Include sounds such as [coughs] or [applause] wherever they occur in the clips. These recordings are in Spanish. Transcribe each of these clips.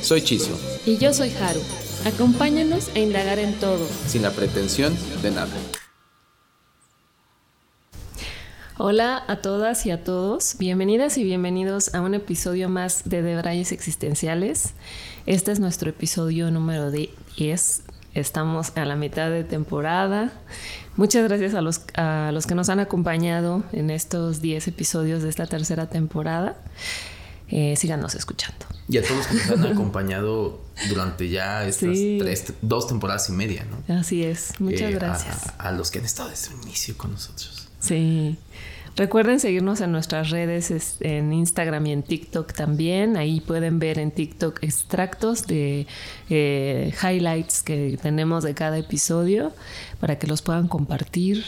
Soy Chiso. Y yo soy Haru. Acompáñanos a indagar en todo. Sin la pretensión de nada. Hola a todas y a todos, bienvenidas y bienvenidos a un episodio más de Debrayes Existenciales. Este es nuestro episodio número 10. Estamos a la mitad de temporada. Muchas gracias a los, a los que nos han acompañado en estos 10 episodios de esta tercera temporada. Eh, síganos escuchando. Y a todos los que nos han [laughs] acompañado durante ya estas dos temporadas y media, ¿no? Así es, muchas eh, gracias. A, a, los que han estado desde el inicio con nosotros. Sí. Recuerden seguirnos en nuestras redes, en Instagram y en TikTok también. Ahí pueden ver en TikTok extractos de eh, highlights que tenemos de cada episodio para que los puedan compartir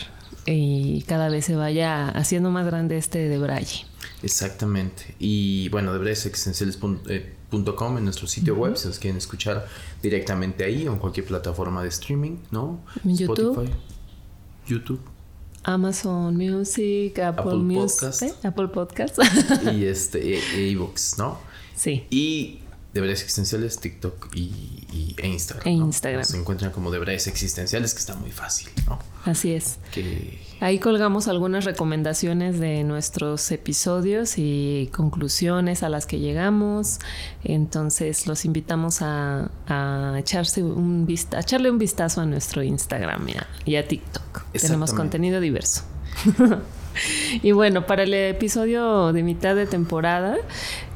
y cada vez se vaya haciendo más grande este de Braille. Exactamente. Y bueno, debrayesexenciales.com eh, en nuestro sitio web, si nos quieren escuchar directamente ahí o en cualquier plataforma de streaming, ¿no? YouTube. Spotify, YouTube. Amazon Music, Apple, Music, Podcast. ¿eh? Apple Podcast. y este, e, ebooks, ¿no? Sí. Y Deberes Existenciales, TikTok y, e Instagram. E Instagram. Se encuentran como Deberes Existenciales, que está muy fácil, ¿no? Así es. Ahí colgamos algunas recomendaciones de nuestros episodios y conclusiones a las que llegamos. Entonces los invitamos a, echarse un vista, a echarle un vistazo a nuestro Instagram y a TikTok. Tenemos contenido diverso. [laughs] [laughs] Y bueno, para el episodio de mitad de temporada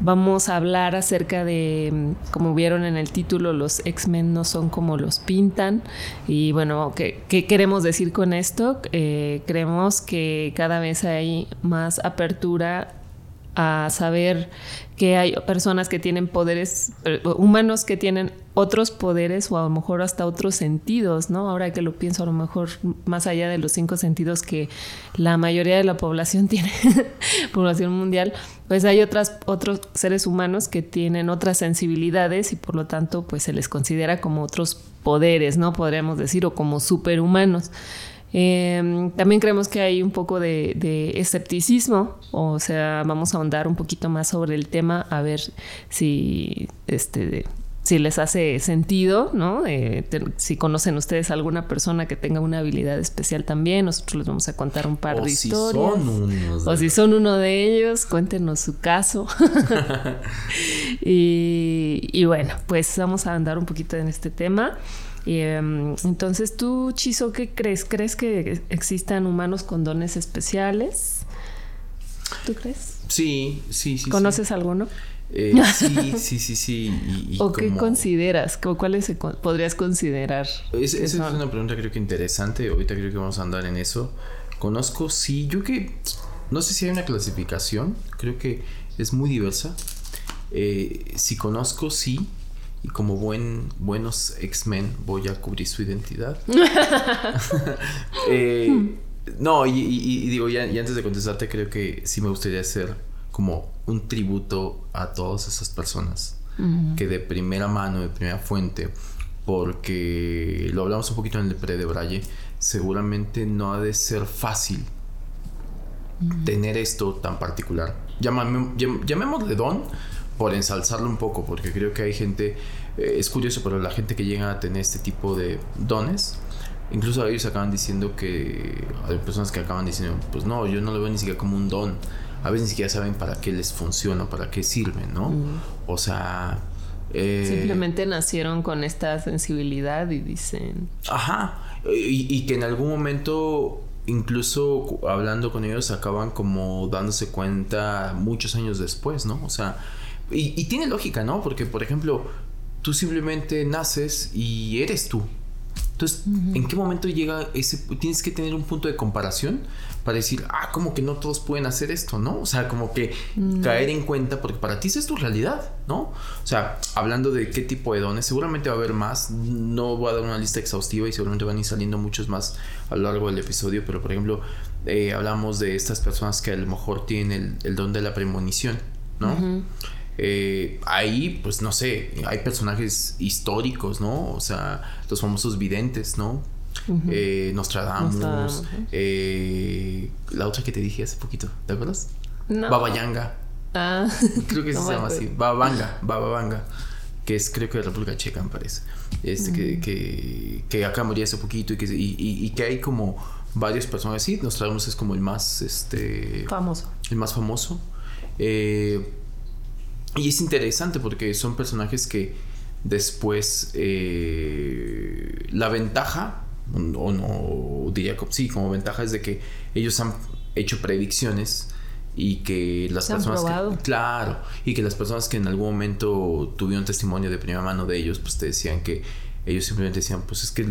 vamos a hablar acerca de, como vieron en el título, los X-Men no son como los pintan. Y bueno, ¿qué, queremos decir con esto? Eh, creemos que cada vez hay más apertura a saber que hay personas que tienen poderes, eh, humanos que tienen otros poderes o a lo mejor hasta otros sentidos, ¿no? Ahora que lo pienso, a lo mejor más allá de los cinco sentidos que la mayoría de la población [laughs] tiene, población mundial, pues hay otras, otros seres humanos que tienen otras sensibilidades y por lo tanto pues se les considera como otros poderes, ¿no? Podríamos decir, o como superhumanos. Em, también creemos que hay un poco de, escepticismo, o sea, vamos a ahondar un poquito más sobre el tema, a ver si, este, si les hace sentido, ¿no? si conocen ustedes alguna persona que tenga una habilidad especial también, nosotros les vamos a contar un par de historias. o si son uno de ellos, cuéntenos su caso. [laughs] [laughs] y, y bueno, pues vamos a andar un poquito en este tema. Em, entonces, tú, Chizo, ¿qué crees? ¿Crees que existan humanos con dones especiales? ¿Tú crees? Sí, sí, sí. ¿Conoces alguno? Eh, sí, sí, sí, sí. ¿O qué consideras? ¿Cuáles podrías considerar? esa es una pregunta creo que interesante. Ahorita creo que vamos a andar en eso. Conozco, sí, yo que... No sé si hay una clasificación. Creo que es muy diversa. Eh, si conozco, sí y como buen, buenos X-Men voy a cubrir su identidad. [laughs] [laughs] Eh, no, y, digo, ya, antes de contestarte, creo que sí me gustaría hacer como un tributo a todas esas personas que de primera mano, de primera fuente, porque lo hablamos un poquito en el pre de Braille, seguramente no ha de ser fácil tener esto tan particular. llamémosle don, por ensalzarlo un poco, porque creo que hay gente, eh, es curioso, pero la gente que llega a tener este tipo de dones, incluso ellos acaban diciendo que hay personas que acaban diciendo, pues no, yo no lo veo ni siquiera como un don. A veces ni siquiera saben para qué les funciona, para qué sirven, ¿no? O sea... Eh, Simplemente nacieron con esta sensibilidad y dicen... Ajá. Y, y, que en algún momento, incluso hablando con ellos, acaban como dándose cuenta muchos años después, ¿no? O sea, y, tiene lógica, ¿no? Porque, por ejemplo, tú simplemente naces y eres tú. Entonces, ¿en qué momento llega ese... Tienes que tener un punto de comparación para decir, ah, como que no todos pueden hacer esto, ¿no? O sea, como que mm. caer en cuenta, porque para ti esa es tu realidad, ¿no? O sea, hablando de qué tipo de dones, seguramente va a haber más, no voy a dar una lista exhaustiva y seguramente van a ir saliendo muchos más a lo largo del episodio, pero por ejemplo, eh, hablamos de estas personas que a lo mejor tienen el, don de la premonición, ¿no? Eh, ahí, pues no sé, hay personajes históricos, ¿no? O sea, los famosos videntes, ¿no? eh, Nostradamus, eh, la otra que te dije hace poquito, ¿te acuerdas? No. Baba Yanga. Ah, [laughs] creo que se llama así. Baba Vanga, Baba Vanga, que es creo que de República Checa, me parece. Este, que, que, que, acá moría hace poquito y que, y, y, que hay como varios personajes así. Nostradamus es como el más este, famoso. El más famoso. Eh, y es interesante porque son personajes que después eh, la ventaja o no diría que sí, como ventaja es de que ellos han hecho predicciones y que las personas que, claro y que las personas que en algún momento tuvieron testimonio de primera mano de ellos pues te decían que ellos simplemente decían pues es que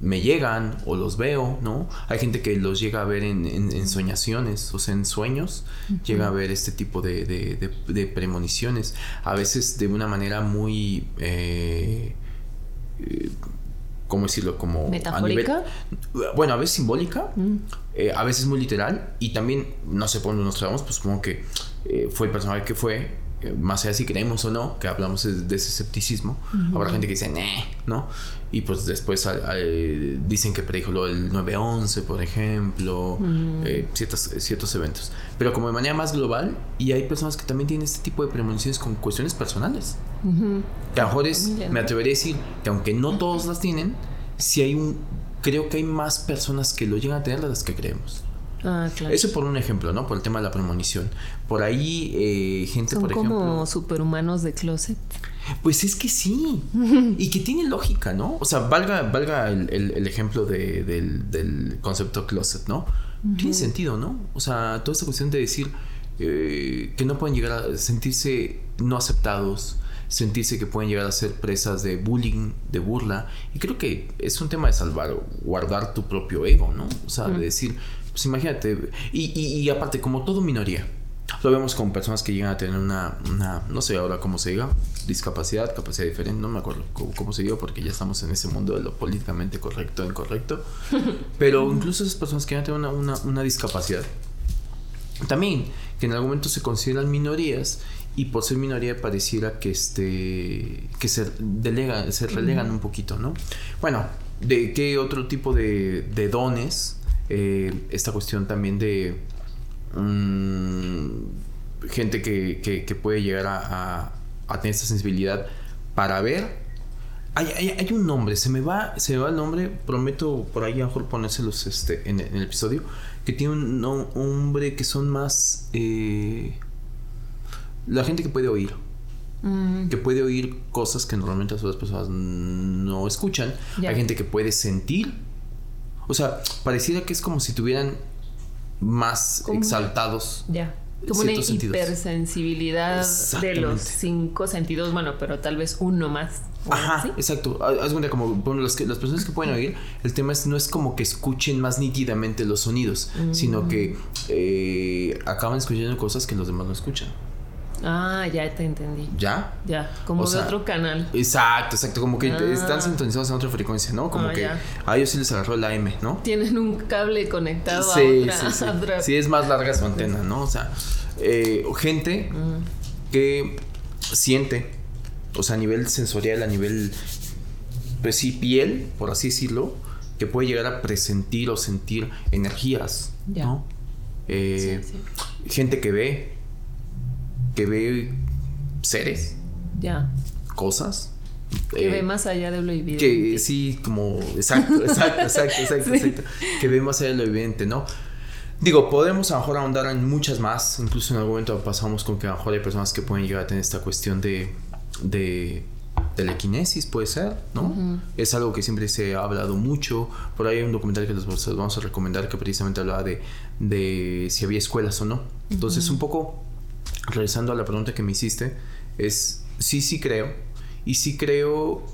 me llegan o los veo, ¿no? Hay gente que los llega a ver en, en, soñaciones, o sea, en sueños, llega a ver este tipo de, de, premoniciones, a veces de una manera muy... Eh, eh, ¿cómo decirlo? Como ¿Metafórica? bueno, a veces simbólica, mm. eh, a veces muy literal, y también, no sé por dónde nos traemos, pues como que eh, fue el personaje que fue, eh, más allá si creemos o no, que hablamos de, ese escepticismo, habrá gente que dice, ¿no? Y pues después dicen que predijo lo del 9-11, por ejemplo, ciertos, ciertos eventos. Pero como de manera más global, y hay personas que también tienen este tipo de premoniciones con cuestiones personales. Que a lo mejor es, me atrevería a decir que aunque no todos las tienen, si hay un, creo que hay más personas que lo llegan a tener de las que creemos. Ah, claro. Eso por un ejemplo, ¿no? Por el tema de la premonición. Por ahí, eh, gente, ¿Son por ejemplo. como superhumanos de closet. Pues es que sí. [laughs] y que tiene lógica, ¿no? O sea, valga, valga el, ejemplo del, concepto closet, ¿no? Tiene sentido, ¿no? O sea, toda esta cuestión de decir eh, que no pueden llegar a sentirse no aceptados, sentirse que pueden llegar a ser presas de bullying, de burla. Y creo que es un tema de salvar, guardar tu propio ego, ¿no? O sea, de decir, pues imagínate, y, y, aparte, como todo minoría, lo vemos con personas que llegan a tener una, una, no sé ahora cómo se diga, discapacidad, capacidad diferente, no me acuerdo cómo, se diga porque ya estamos en ese mundo de lo políticamente correcto, incorrecto. [laughs] Pero incluso esas personas que llegan a tener una, una, una discapacidad, también que en algún momento se consideran minorías y por ser minoría pareciera que este que se delega, se relegan un poquito, ¿no? Bueno, de qué otro tipo de, de dones, eh, esta cuestión también de mm, gente que, que, puede llegar a, a, tener esta sensibilidad para ver. Hay, hay, un nombre, se me va, se me va el nombre, prometo por ahí a lo mejor ponérselos este, en, el episodio, que tiene un nombre que son más eh, la gente que puede oír. Mm. Que puede oír cosas que normalmente las otras personas no escuchan. Hay gente que puede sentir. O sea, pareciera que es como si tuvieran más exaltados. Ya. Como una hipersensibilidad de los cinco sentidos, bueno, pero tal vez uno más. Ajá, exacto. Haz cuenta como bueno, las, las, personas que pueden oír, el tema es no es como que escuchen más nítidamente los sonidos, sino que eh, acaban escuchando cosas que los demás no escuchan. Ah, ya te entendí. ¿Ya? Ya, como de otro canal. Exacto, exacto, como que ah. están sintonizados en otra frecuencia, ¿no? Como ah, que a ellos sí les agarró la M, ¿no? Tienen un cable conectado a, otra, sí, sí. [laughs] Sí, es más larga su antena, ¿no? O sea, eh, gente mm. que siente, o sea, a nivel sensorial, a nivel, pues sí, piel, por así decirlo, que puede llegar a presentir o sentir energías, ¿no? Eh, gente que ve, que ve seres. Ya. Cosas. Que ve eh, más allá de lo evidente. Que sí, como. Exacto, [laughs] exacto, exacto, exacto, exacto. Que ve más allá de lo evidente, ¿no? Digo, podemos a lo mejor ahondar en muchas más. Incluso en algún momento pasamos con que a lo mejor hay personas que pueden llegar a tener esta cuestión de. de telequinesis puede ser, ¿no? Es algo que siempre se ha hablado mucho. Por ahí hay un documental que les vamos a recomendar que precisamente hablaba de, de si había escuelas o no. Entonces, un poco regresando a la pregunta que me hiciste, es sí, sí creo. Y sí creo...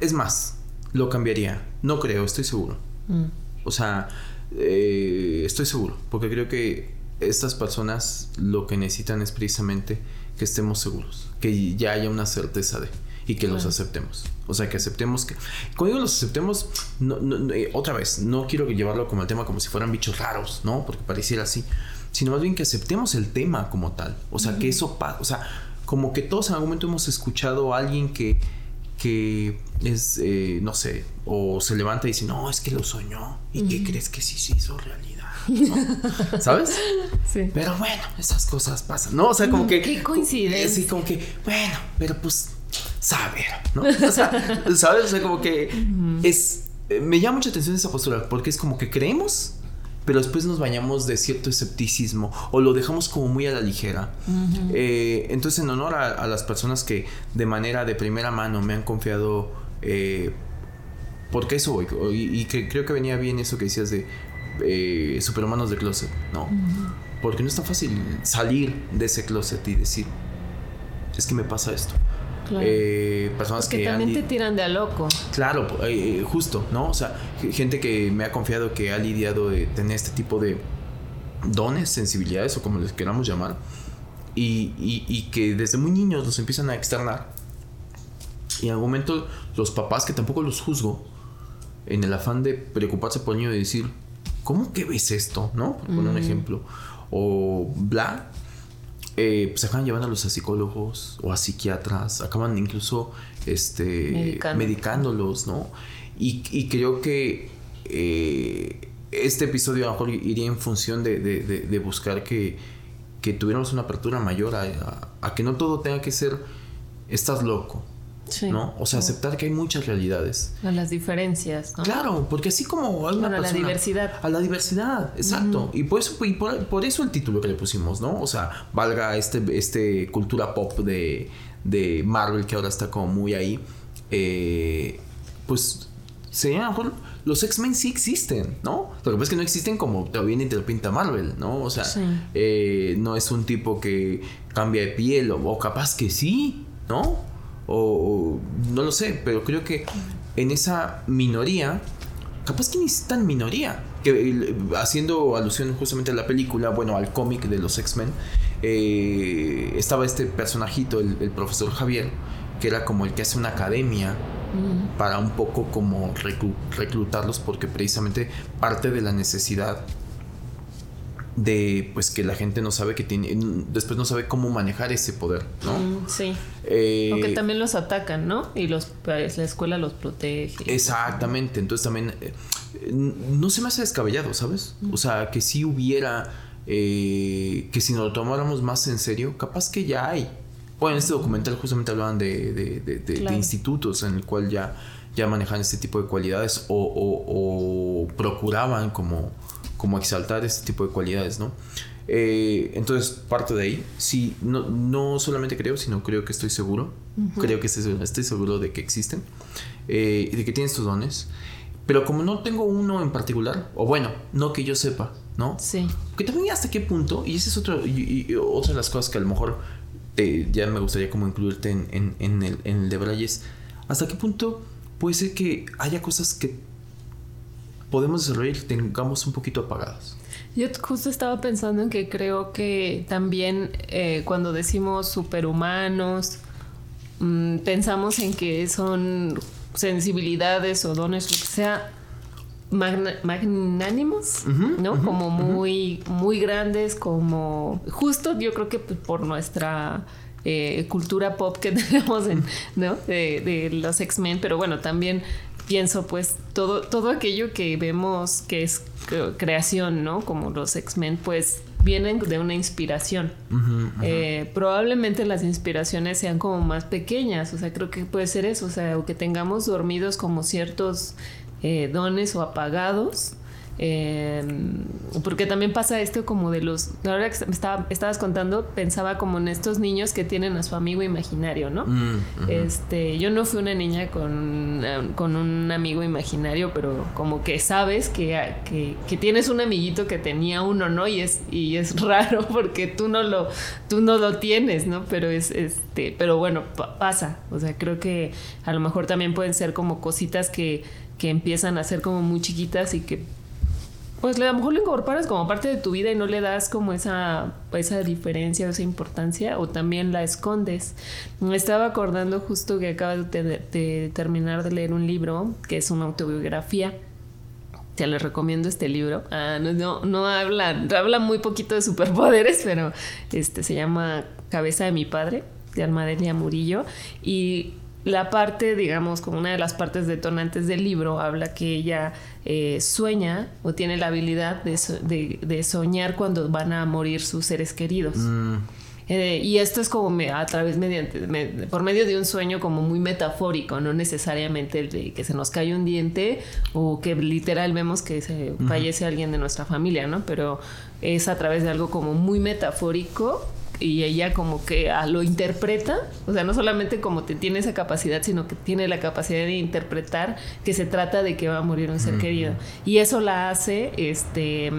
Es más, lo cambiaría. No creo, estoy seguro. Mm. O sea, eh, estoy seguro, porque creo que estas personas lo que necesitan es precisamente que estemos seguros, que ya haya una certeza de y que los aceptemos. O sea, que aceptemos que... Cuando digo los aceptemos, eh, otra vez, no quiero llevarlo como el tema como si fueran bichos raros, ¿no? Porque pareciera así, sino más bien que aceptemos el tema como tal. O sea, que eso pasa, o sea, como que todos en algún momento hemos escuchado a alguien que que es, eh, no sé, o se levanta y dice, no, es que lo soñó. ¿Y qué crees que sí se hizo realidad? [laughs] ¿Sabes? Sí. Pero bueno, esas cosas pasan, ¿no? O sea, como que... Qué coincidencia. Sí, como que, bueno, pero pues, saber, ¿no? [laughs] O sea, ¿sabes? O sea, como que es... Me llama mucha atención esa postura, porque es como que creemos pero después nos bañamos de cierto escepticismo o lo dejamos como muy a la ligera. Eh, entonces, en honor a, las personas que de manera de primera mano me han confiado, eh, porque eso voy, y, que creo que venía bien eso que decías de eh, superhumanos de closet, ¿no? Porque no es tan fácil salir de ese closet y decir, es que me pasa esto. Eh, personas que también te tiran de a loco. Claro, eh, justo, ¿no? O sea, gente que me ha confiado que ha lidiado de tener este tipo de dones, sensibilidades o como les queramos llamar, y, y, que desde muy niños los empiezan a externar. Y en algún momento los papás, que tampoco los juzgo, en el afán de preocuparse por el niño y decir, ¿cómo que ves esto? ¿No? Por poner un ejemplo. O bla, eh, pues acaban llevándolos a psicólogos o a psiquiatras, acaban incluso este, medicándolos, ¿no? Y, creo que eh, este episodio a lo mejor iría en función de, buscar que, que, tuviéramos una apertura mayor a, que no todo tenga que ser, estás loco, ¿no? O sea, aceptar que hay muchas realidades. A las diferencias, ¿no? Claro, porque así como a la diversidad. A la diversidad, exacto. Y, por eso, por, eso el título que le pusimos, ¿no? O sea, valga este, este cultura pop de, de Marvel que ahora está como muy ahí. Eh, pues sería mejor los X-Men sí existen, ¿no? Lo que pasa es que no existen como te viene y te lo pinta Marvel, ¿no? O sea, eh, no es un tipo que cambia de piel, o capaz que sí, ¿no? o, no lo sé, pero creo que en esa minoría, capaz que ni es tan minoría, que haciendo alusión justamente a la película, bueno, al cómic de los X-Men, eh, estaba este personajito, el, profesor Javier, que era como el que hace una academia para un poco como reclutarlos porque precisamente parte de la necesidad de pues que la gente no sabe que tiene después no sabe cómo manejar ese poder no mm, sí. Eh, porque también los atacan no y los pues, la escuela los protege. Exactamente. Entonces también eh, no se me hace descabellado sabes mm. o sea que si hubiera eh, que si nos lo tomáramos más en serio capaz que ya hay. Bueno en este documental justamente hablaban de, de, institutos en el cual ya ya manejan este tipo de cualidades o procuraban como como exaltar este tipo de cualidades, ¿no? Eh, entonces, parte de ahí, sí, no, no solamente creo, sino creo que estoy seguro, creo que estoy, estoy, seguro de que existen eh, y de que tienen estos dones, pero como no tengo uno en particular, o bueno, no que yo sepa, ¿no? Sí. Que también hasta qué punto, y esa es otro, y, otra de las cosas que a lo mejor ya me gustaría como incluirte en, en, en, el, en el de Brayes, hasta qué punto puede ser que haya cosas que podemos desarrollar y tengamos un poquito apagadas. Yo justo estaba pensando en que creo que también eh, cuando decimos superhumanos, mm, pensamos en que son sensibilidades o dones, lo que sea, magnánimos, ¿no? como muy, muy grandes, como justo yo creo que por nuestra eh, cultura pop que [laughs] tenemos en, ¿no? de, de los X-Men, pero bueno, también pienso pues todo, todo aquello que vemos que es creación, ¿no? Como los X-Men, pues vienen de una inspiración. Eh, probablemente las inspiraciones sean como más pequeñas, o sea, creo que puede ser eso, o sea, o que tengamos dormidos como ciertos eh, dones o apagados Em, porque también pasa esto como de los... La verdad que estaba, estabas contando, pensaba como en estos niños que tienen a su amigo imaginario, ¿no? Mm, este, yo no fui una niña con, em, con, un amigo imaginario, pero como que sabes que, que, que, tienes un amiguito que tenía uno, ¿no? Y es, y es [laughs] raro porque tú no lo, tú no lo tienes, ¿no? Pero es, este, pero bueno, pasa. O sea, creo que a lo mejor también pueden ser como cositas que, que empiezan a ser como muy chiquitas y que pues a lo mejor lo incorporas como parte de tu vida y no le das como esa, esa diferencia o esa importancia o también la escondes. Me estaba acordando justo que acabo de, terminar de leer un libro que es una autobiografía. Te les recomiendo este libro. Ah, no, no, habla, habla muy poquito de superpoderes, pero este se llama Cabeza de mi padre, de Almadelia Murillo. Y la parte, digamos, como una de las partes detonantes del libro, habla que ella eh, sueña o tiene la habilidad de, soñar cuando van a morir sus seres queridos. Mm. Eh, y esto es como a través, mediante, por medio de un sueño como muy metafórico, no necesariamente el de que se nos cae un diente o que literal vemos que se fallece alguien de nuestra familia, ¿no? Pero es a través de algo como muy metafórico y ella como que lo interpreta, o sea, no solamente como te tiene esa capacidad, sino que tiene la capacidad de interpretar que se trata de que va a morir un ser querido. Y eso la hace este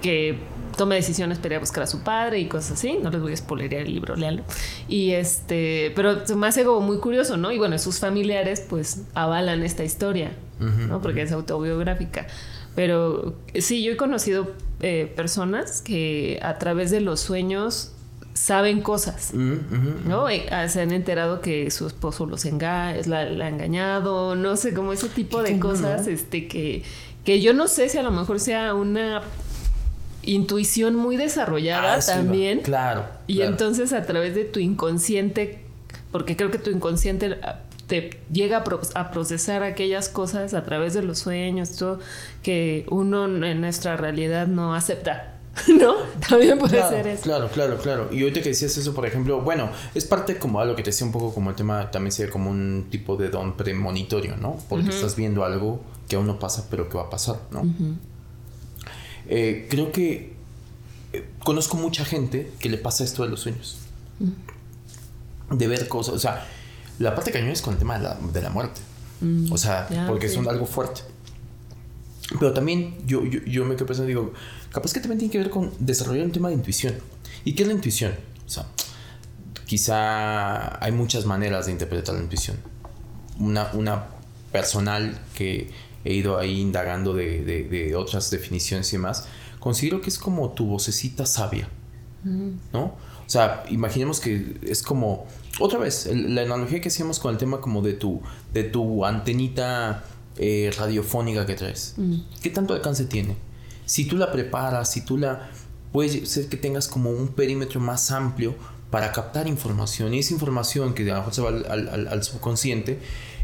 que tome decisiones para ir a buscar a su padre y cosas así. No les voy a spoilerear el libro, léalo. Y este, pero se me hace como muy curioso, ¿no? Y bueno, sus familiares pues avalan esta historia, ¿no? Porque es autobiográfica. Pero sí, yo he conocido eh, personas que a través de los sueños saben cosas, ¿no? Ah, se han enterado que su esposo los enga la, ha engañado, no sé, como ese tipo de cosas, este, que, que yo no sé si a lo mejor sea una intuición muy desarrollada ah, también. claro. Y entonces a través de tu inconsciente, porque creo que tu inconsciente ah, te llega a, procesar aquellas cosas a través de los sueños, todo, que uno en nuestra realidad no acepta. [laughs] ¿No? También puede ser eso. Claro, claro, claro. Y ahorita que decías eso, por ejemplo, bueno, es parte como algo que te decía un poco como el tema, también sería como un tipo de don premonitorio, ¿no? Porque estás viendo algo que aún no pasa, pero que va a pasar, ¿no? Eh, creo que eh, conozco mucha gente que le pasa esto de los sueños. De ver cosas, o sea, la parte cañón es con el tema de la, de la muerte. O sea, porque es algo fuerte. Pero también yo, yo, yo me quedo pensando, digo, capaz que también tiene que ver con desarrollar un tema de intuición. ¿Y qué es la intuición? O sea, quizá hay muchas maneras de interpretar la intuición. Una, una personal que he ido ahí indagando de, de, otras definiciones y demás, considero que es como tu vocecita sabia, ¿no? O sea, imaginemos que es como, otra vez, la analogía que hacíamos con el tema como de tu, de tu antenita eh, radiofónica que traes. ¿Qué tanto alcance tiene? Si tú la preparas, si tú la... Puede ser que tengas como un perímetro más amplio para captar información y esa información que a lo mejor se va al, subconsciente,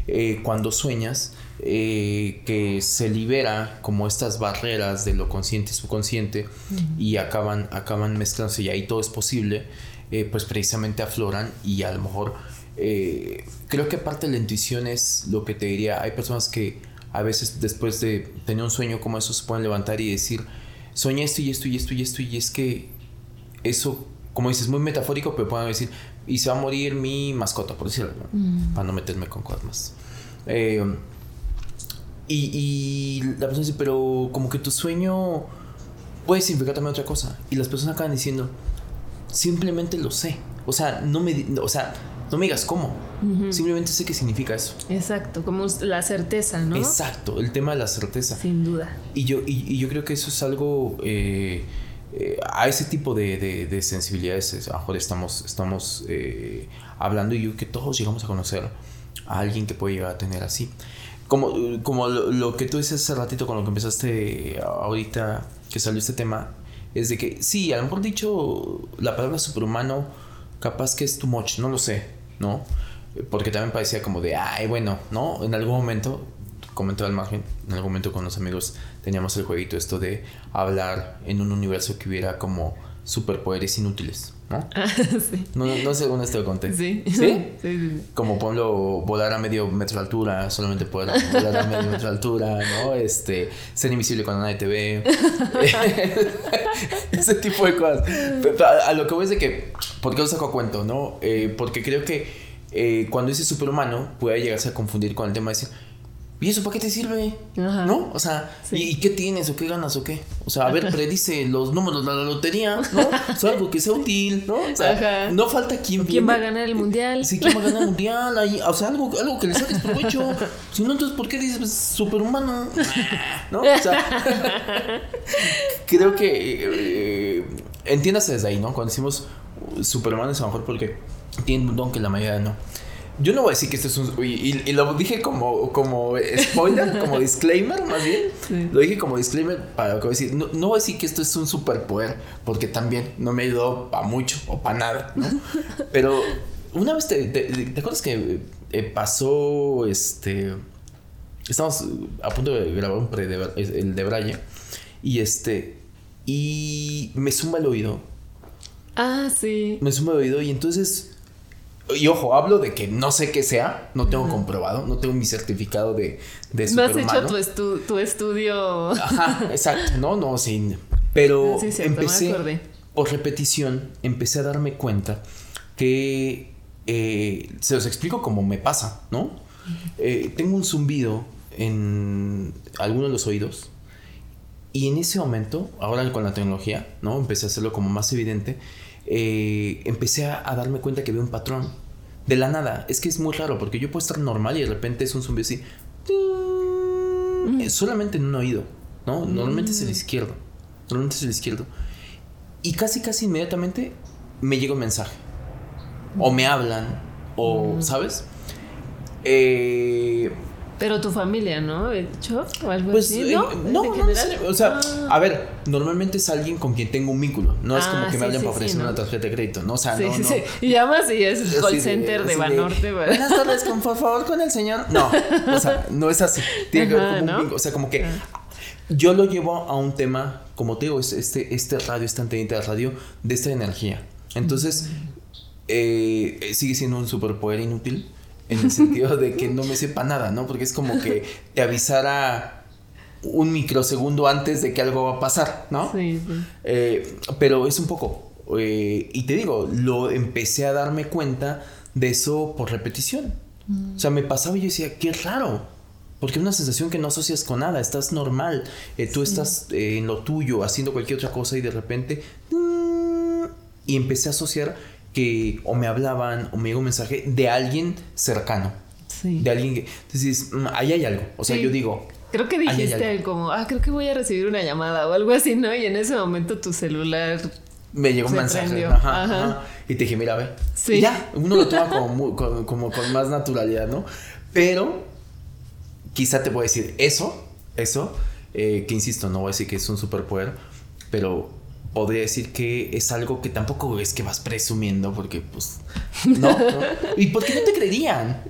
eh, cuando sueñas, eh, que se libera como estas barreras de lo consciente y subconsciente y acaban, acaban mezclándose y ahí todo es posible, pues precisamente afloran y a lo mejor eh, creo que parte de la intuición es lo que te diría. Hay personas que a veces después de tener un sueño como eso se pueden levantar y decir, soñé esto y esto y esto y esto y es que eso, como dices, muy metafórico, pero pueden decir, y se va a morir mi mascota, por decirlo, mm. para no meterme con cosas más. Eh, y, y, la persona dice, pero como que tu sueño puede significar también otra cosa. Y las personas acaban diciendo, simplemente lo sé. O sea, no me, o sea, no me digas cómo. Simplemente sé qué significa eso. Exacto, como la certeza, ¿no? Exacto, el tema de la certeza. Sin duda. Y yo, y, yo creo que eso es algo. Eh, eh, a ese tipo de, de, sensibilidades, a lo mejor estamos, estamos eh, hablando y yo que todos llegamos a conocer a alguien que puede llegar a tener así. Como, como lo, que tú dices hace ratito con lo que empezaste ahorita que salió este tema, es de que sí, a lo mejor dicho la palabra superhumano, capaz que es too much, no lo sé ¿no? Porque también parecía como de, ay, bueno, ¿no? En algún momento, comentaba al margen, en algún momento con los amigos teníamos el jueguito esto de hablar en un universo que hubiera como superpoderes inútiles. ¿no? [laughs] Ah, sí. No, no sé dónde te lo conté. Sí. [laughs] ¿Sí? Sí, sí, Como por volar a medio metro de altura, solamente poder volar a medio metro de altura, ¿no? Este, ser invisible cuando nadie te ve. [laughs] Ese tipo de cosas. a, lo que voy es de que, ¿por qué lo saco a cuento, no? Eh, porque creo que eh, cuando dice superhumano, puede llegarse a confundir con el tema de decir ¿Y eso para qué te sirve? ¿No? O sea, ¿y, qué tienes o qué ganas o qué? O sea, a ver, predice los números de la lotería, ¿no? O [laughs] sea, algo que sea útil, ¿no? O sea, no falta quien ¿Quién va a ganar el mundial? Sí, ¿quién va a ganar el mundial? o sea, algo, algo que le saques provecho. [laughs] Si no, entonces, ¿por qué dices pues, superhumano? [laughs] ¿No? O sea, creo que eh, entiéndase desde ahí, ¿no? Cuando decimos superhumano es a lo mejor porque tiene un don que la mayoría no. Yo no voy a decir que esto es un. Y, lo dije como, como spoiler, [laughs] como disclaimer, más bien. Lo dije como disclaimer para lo que voy a decir. No, voy a decir que esto es un superpoder, porque también no me ayudó para mucho o para nada, ¿no? [laughs] Pero una vez te, te, acuerdas que eh, pasó este. Estamos a punto de grabar un pre de, el de Braille. Y este. Y me zumba el oído. Ah, sí. Me zumba el oído y entonces y ojo, hablo de que no sé qué sea, no tengo comprobado, no tengo mi certificado de, de No has hecho tu, estudio. Ajá, [laughs] exacto, no, no, sí. Pero empecé, por repetición, empecé a darme cuenta que, eh, se los explico como me pasa, ¿no? Eh, tengo un zumbido en algunos de los oídos y en ese momento, ahora con la tecnología, ¿no? Empecé a hacerlo como más evidente eh, empecé a, darme cuenta que había un patrón. De la nada. Es que es muy raro porque yo puedo estar normal y de repente es un zumbido así. Solamente en un oído. ¿no? Normalmente es el izquierdo. Normalmente es el izquierdo. Y casi, casi inmediatamente me llega un mensaje. O me hablan. O, ¿sabes? Eh, pero tu familia, ¿no? ¿Hecho? ¿O algo pues, así? ¿No? Eh, no, no O sea, ah. a ver, normalmente es alguien con quien tengo un vínculo. No es como ah, que me hablen para ofrecer una tarjeta de crédito, ¿no? O sea, no, no. Y llamas y es el call center de, Banorte. Buenas tardes, con, por favor, con el señor. No, o sea, no es así. Tiene que ver como un vínculo. O sea, como que ah. yo lo llevo a un tema, como te digo, este, este radio, esta antenita de radio, de esta energía. Entonces, eh, sigue siendo un superpoder inútil en el sentido de que no me sepa nada, ¿no? Porque es como que te avisara un microsegundo antes de que algo va a pasar, ¿no? Sí, sí. Eh, pero es un poco, eh, y te digo, lo empecé a darme cuenta de eso por repetición. Mm. O sea, me pasaba y yo decía, qué raro. Porque es una sensación que no asocias con nada, estás normal, eh, tú estás en lo tuyo, haciendo cualquier otra cosa y de repente... Mm, y empecé a asociar que o me hablaban o me llegó un mensaje de alguien cercano. Sí. De alguien que... Entonces, mm, ahí hay algo. O sea, yo digo... Creo que dijiste como, ah, creo que voy a recibir una llamada o algo así, ¿no? Y en ese momento tu celular... Me llegó un mensaje. Ajá, ajá. Y te dije, mira, ve. Sí. Y ya, uno lo toma [laughs] como, como, con más naturalidad, ¿no? Pero quizá te voy a decir eso, eso, eh, que insisto, no voy a decir que es un superpoder, pero podría decir que es algo que tampoco es que vas presumiendo porque pues no, [laughs] y porque no te creerían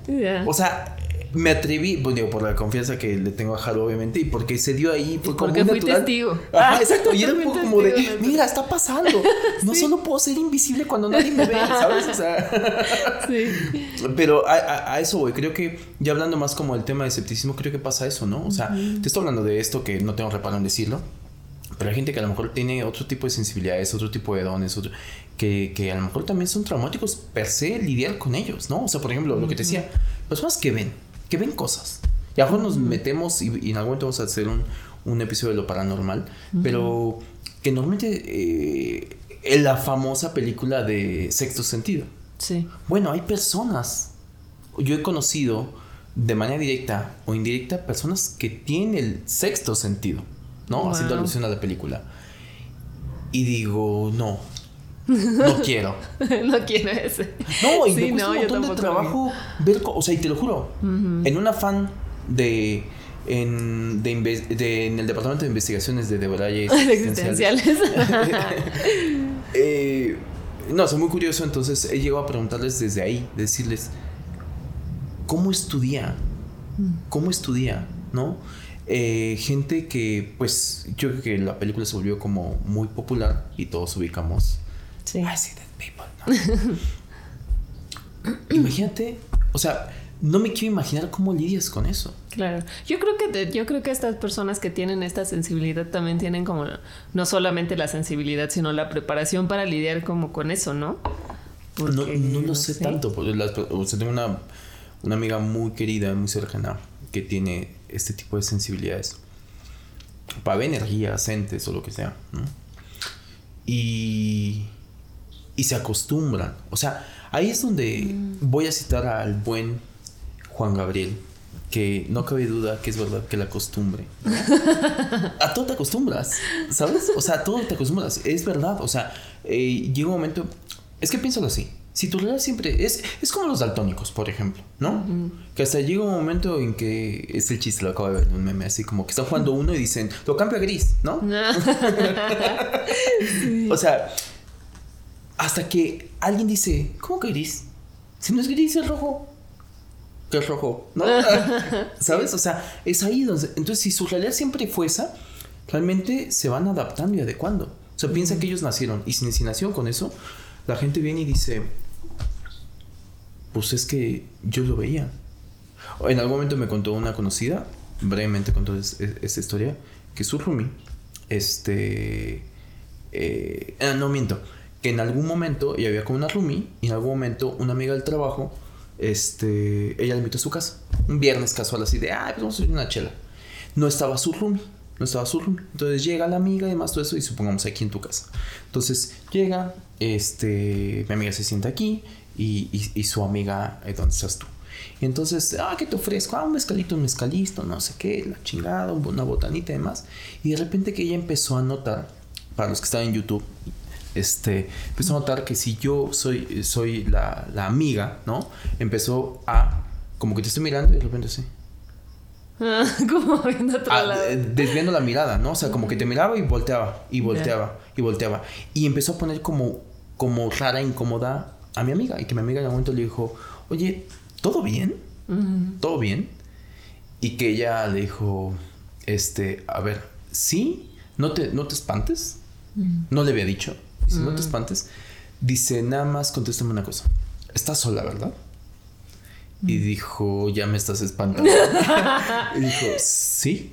o sea me atreví pues digo por la confianza que le tengo a Haru obviamente y porque se dio ahí fue como porque fui testigo. Ajá, exacto y era un poco como de mira está pasando. No solo puedo ser invisible cuando nadie me ve sabes o sea [laughs] sí. pero a, a, eso voy creo que ya hablando más como el tema de escepticismo creo que pasa eso no o sea te estoy hablando de esto que no tengo reparo en decirlo pero hay gente que a lo mejor tiene otro tipo de sensibilidades, otro tipo de dones, que, que, a lo mejor también son traumáticos per se lidiar con ellos, ¿no? O sea, por ejemplo, lo que te decía, personas que ven, que ven cosas. Y a lo mejor nos metemos y, en algún momento vamos a hacer un, un episodio de lo paranormal, pero que normalmente eh, en la famosa película de Sexto Sentido. Sí. Bueno, hay personas, yo he conocido de manera directa o indirecta personas que tienen el sexto sentido. ¿No? Haciendo alusión a la película. Y digo, no. No [laughs] quiero. no quiero ese. No, y me cuesta un montón de trabajo ver, o sea, y te lo juro, en un afán de en, de, en el departamento de investigaciones de debrayes [laughs] existenciales. [laughs] eh, no, soy muy curioso, entonces he llegado a preguntarles desde ahí, decirles, ¿cómo estudia? Mm. ¿Cómo estudia? ¿No? Eh, gente que, pues, yo creo que la película se volvió como muy popular y todos ubicamos. Sí. people. [coughs] Imagínate, o sea, no me quiero imaginar cómo lidias con eso. Claro. Yo creo que yo creo que estas personas que tienen esta sensibilidad también tienen como no solamente la sensibilidad, sino la preparación para lidiar como con eso, ¿no? no, no lo sé, tanto, porque o sea, tengo una, una amiga muy querida, muy cercana, que tiene este tipo de sensibilidades. Para ver energías, entes o lo que sea, ¿no? Y, y se acostumbran. O sea, ahí es donde mm. voy a citar al buen Juan Gabriel, que no cabe duda que es verdad que la costumbre. [laughs] a todo te acostumbras, ¿sabes? O sea, a todo te acostumbras, es verdad. O sea, eh, llega un momento, es que piénsalo así. Si tu realidad siempre es, es como los daltónicos, por ejemplo, ¿no? Que hasta llega un momento en que es el chiste, lo acabo de ver en un meme, así como que está jugando uno y dicen, lo cambia a gris, ¿no? [laughs] O sea, hasta que alguien dice, ¿cómo que gris? Si no es gris, es rojo que es rojo, ¿no? [laughs] ¿Sabes? O sea, es ahí donde... Entonces, si su realidad siempre fue esa, realmente se van adaptando y adecuando. O sea, piensa que ellos nacieron. Y si, si nacieron con eso, la gente viene y dice, pues es que yo lo veía. En algún momento me contó una conocida, brevemente contó esta historia, que su roomie, este... Eh, ah, no miento, que en algún momento ella había con una roomie y en algún momento una amiga del trabajo este, ella le invitó a su casa. Un viernes casual así de, ay, pues vamos a ir una chela. No estaba su roomie, no estaba roomie. Entonces llega la amiga y demás todo eso y supongamos aquí en tu casa. Entonces llega, este, mi amiga se sienta aquí y, y, su amiga, eh, ¿dónde estás tú? Y entonces, ah, ¿qué te ofrezco? Ah, un mezcalito, un mezcalito, no sé qué, la chingada, una botanita y demás. Y de repente que ella empezó a notar, para los que están en YouTube, este, empezó a notar que si yo soy, soy la, la amiga, ¿no? Empezó a, como que te estoy mirando y de repente así. [laughs] como viendo otro ah, lado. Desviando la mirada, ¿no? O sea, como que te miraba y volteaba, y volteaba, y volteaba. Y empezó a poner como, como rara, incómoda a mi amiga. Y que mi amiga en algún momento le dijo, oye, ¿todo bien? ¿Todo bien? Y que ella le dijo, este, a ver, sí, no te, no te espantes. No le había dicho si no te espantes, dice, nada más contéstame una cosa. Estás sola, ¿verdad? Y dijo, ya me estás espantando. [laughs] y dijo, sí,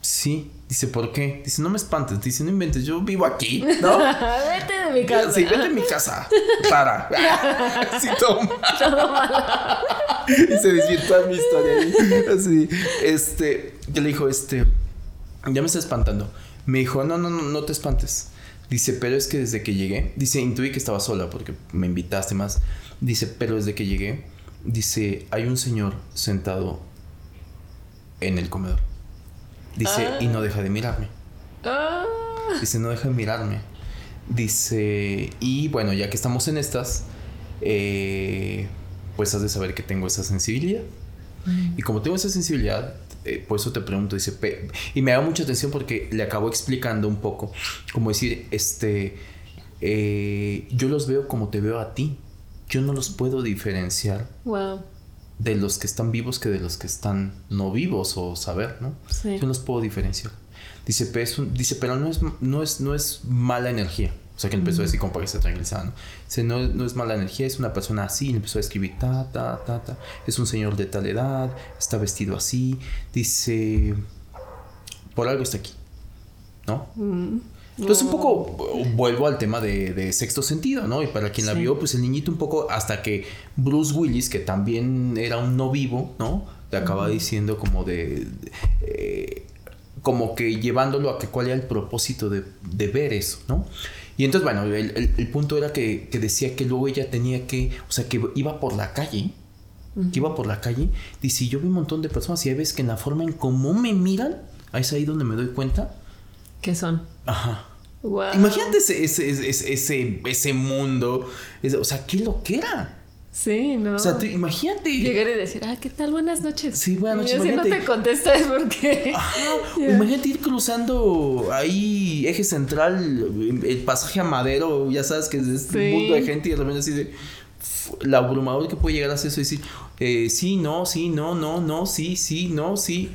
sí. Dice, ¿por qué? Dice, no me espantes. Dice, no inventes, yo vivo aquí, ¿no? [laughs] vete de mi casa. Sí, vete de mi casa. Para. [laughs] sí, toma. y se desvirtuó mi historia. Así, este, que le dijo, este, ya me está espantando. Me dijo, no, no, no, no te espantes. Dice, pero es que desde que llegué, dice, intuí que estaba sola porque me invitaste más. Dice, pero desde que llegué, dice, hay un señor sentado en el comedor. Dice, y no deja de mirarme. Ah. Dice, no deja de mirarme. Dice, y bueno, ya que estamos en estas, eh, pues has de saber que tengo esa sensibilidad. Mm. Y como tengo esa sensibilidad, eh, por eso te pregunto, dice, y me da mucha atención porque le acabo explicando un poco, como decir, este, eh, yo los veo como te veo a ti, yo no los puedo diferenciar de los que están vivos que de los que están no vivos o saber, ¿no? Yo no los puedo diferenciar. Dice, pero, dice, pero no, es, no, es, no es mala energía. O sea, que empezó a decir como para que se tranquilizara, ¿no? no, no es mala energía, es una persona así, y empezó a escribir ta, ta, ta, ta. Es un señor de tal edad, está vestido así. Dice, por algo está aquí, ¿no? Mm. Entonces un poco vuelvo al tema de, sexto sentido, ¿no? Y para quien la vio, pues el niñito un poco hasta que Bruce Willis, que también era un no vivo, ¿no? Le acaba diciendo como de... Eh, como que llevándolo a que cuál era el propósito de, de ver eso, ¿no? Y entonces, bueno, el, punto era que, decía que luego ella tenía que, o sea, que iba por la calle, que iba por la calle, dice, yo vi un montón de personas y hay veces que en la forma en cómo me miran, ahí es ahí donde me doy cuenta. ¿Qué son? Ajá. Imagínate ese, ese, ese, ese, mundo, o sea, qué lo que era. Sí, ¿no? O sea, imagínate. Llegar y decir, ah, ¿qué tal? Buenas noches. Sí, buenas noches. Y si no te contesta es porque. [laughs] [laughs] Imagínate ir cruzando ahí, eje central, el pasaje a Madero, ya sabes que es este mundo de gente y de repente así de. La abrumador que puede llegar a hacer eso y decir, eh, sí, no, sí, no, no, no, sí, sí, no, sí.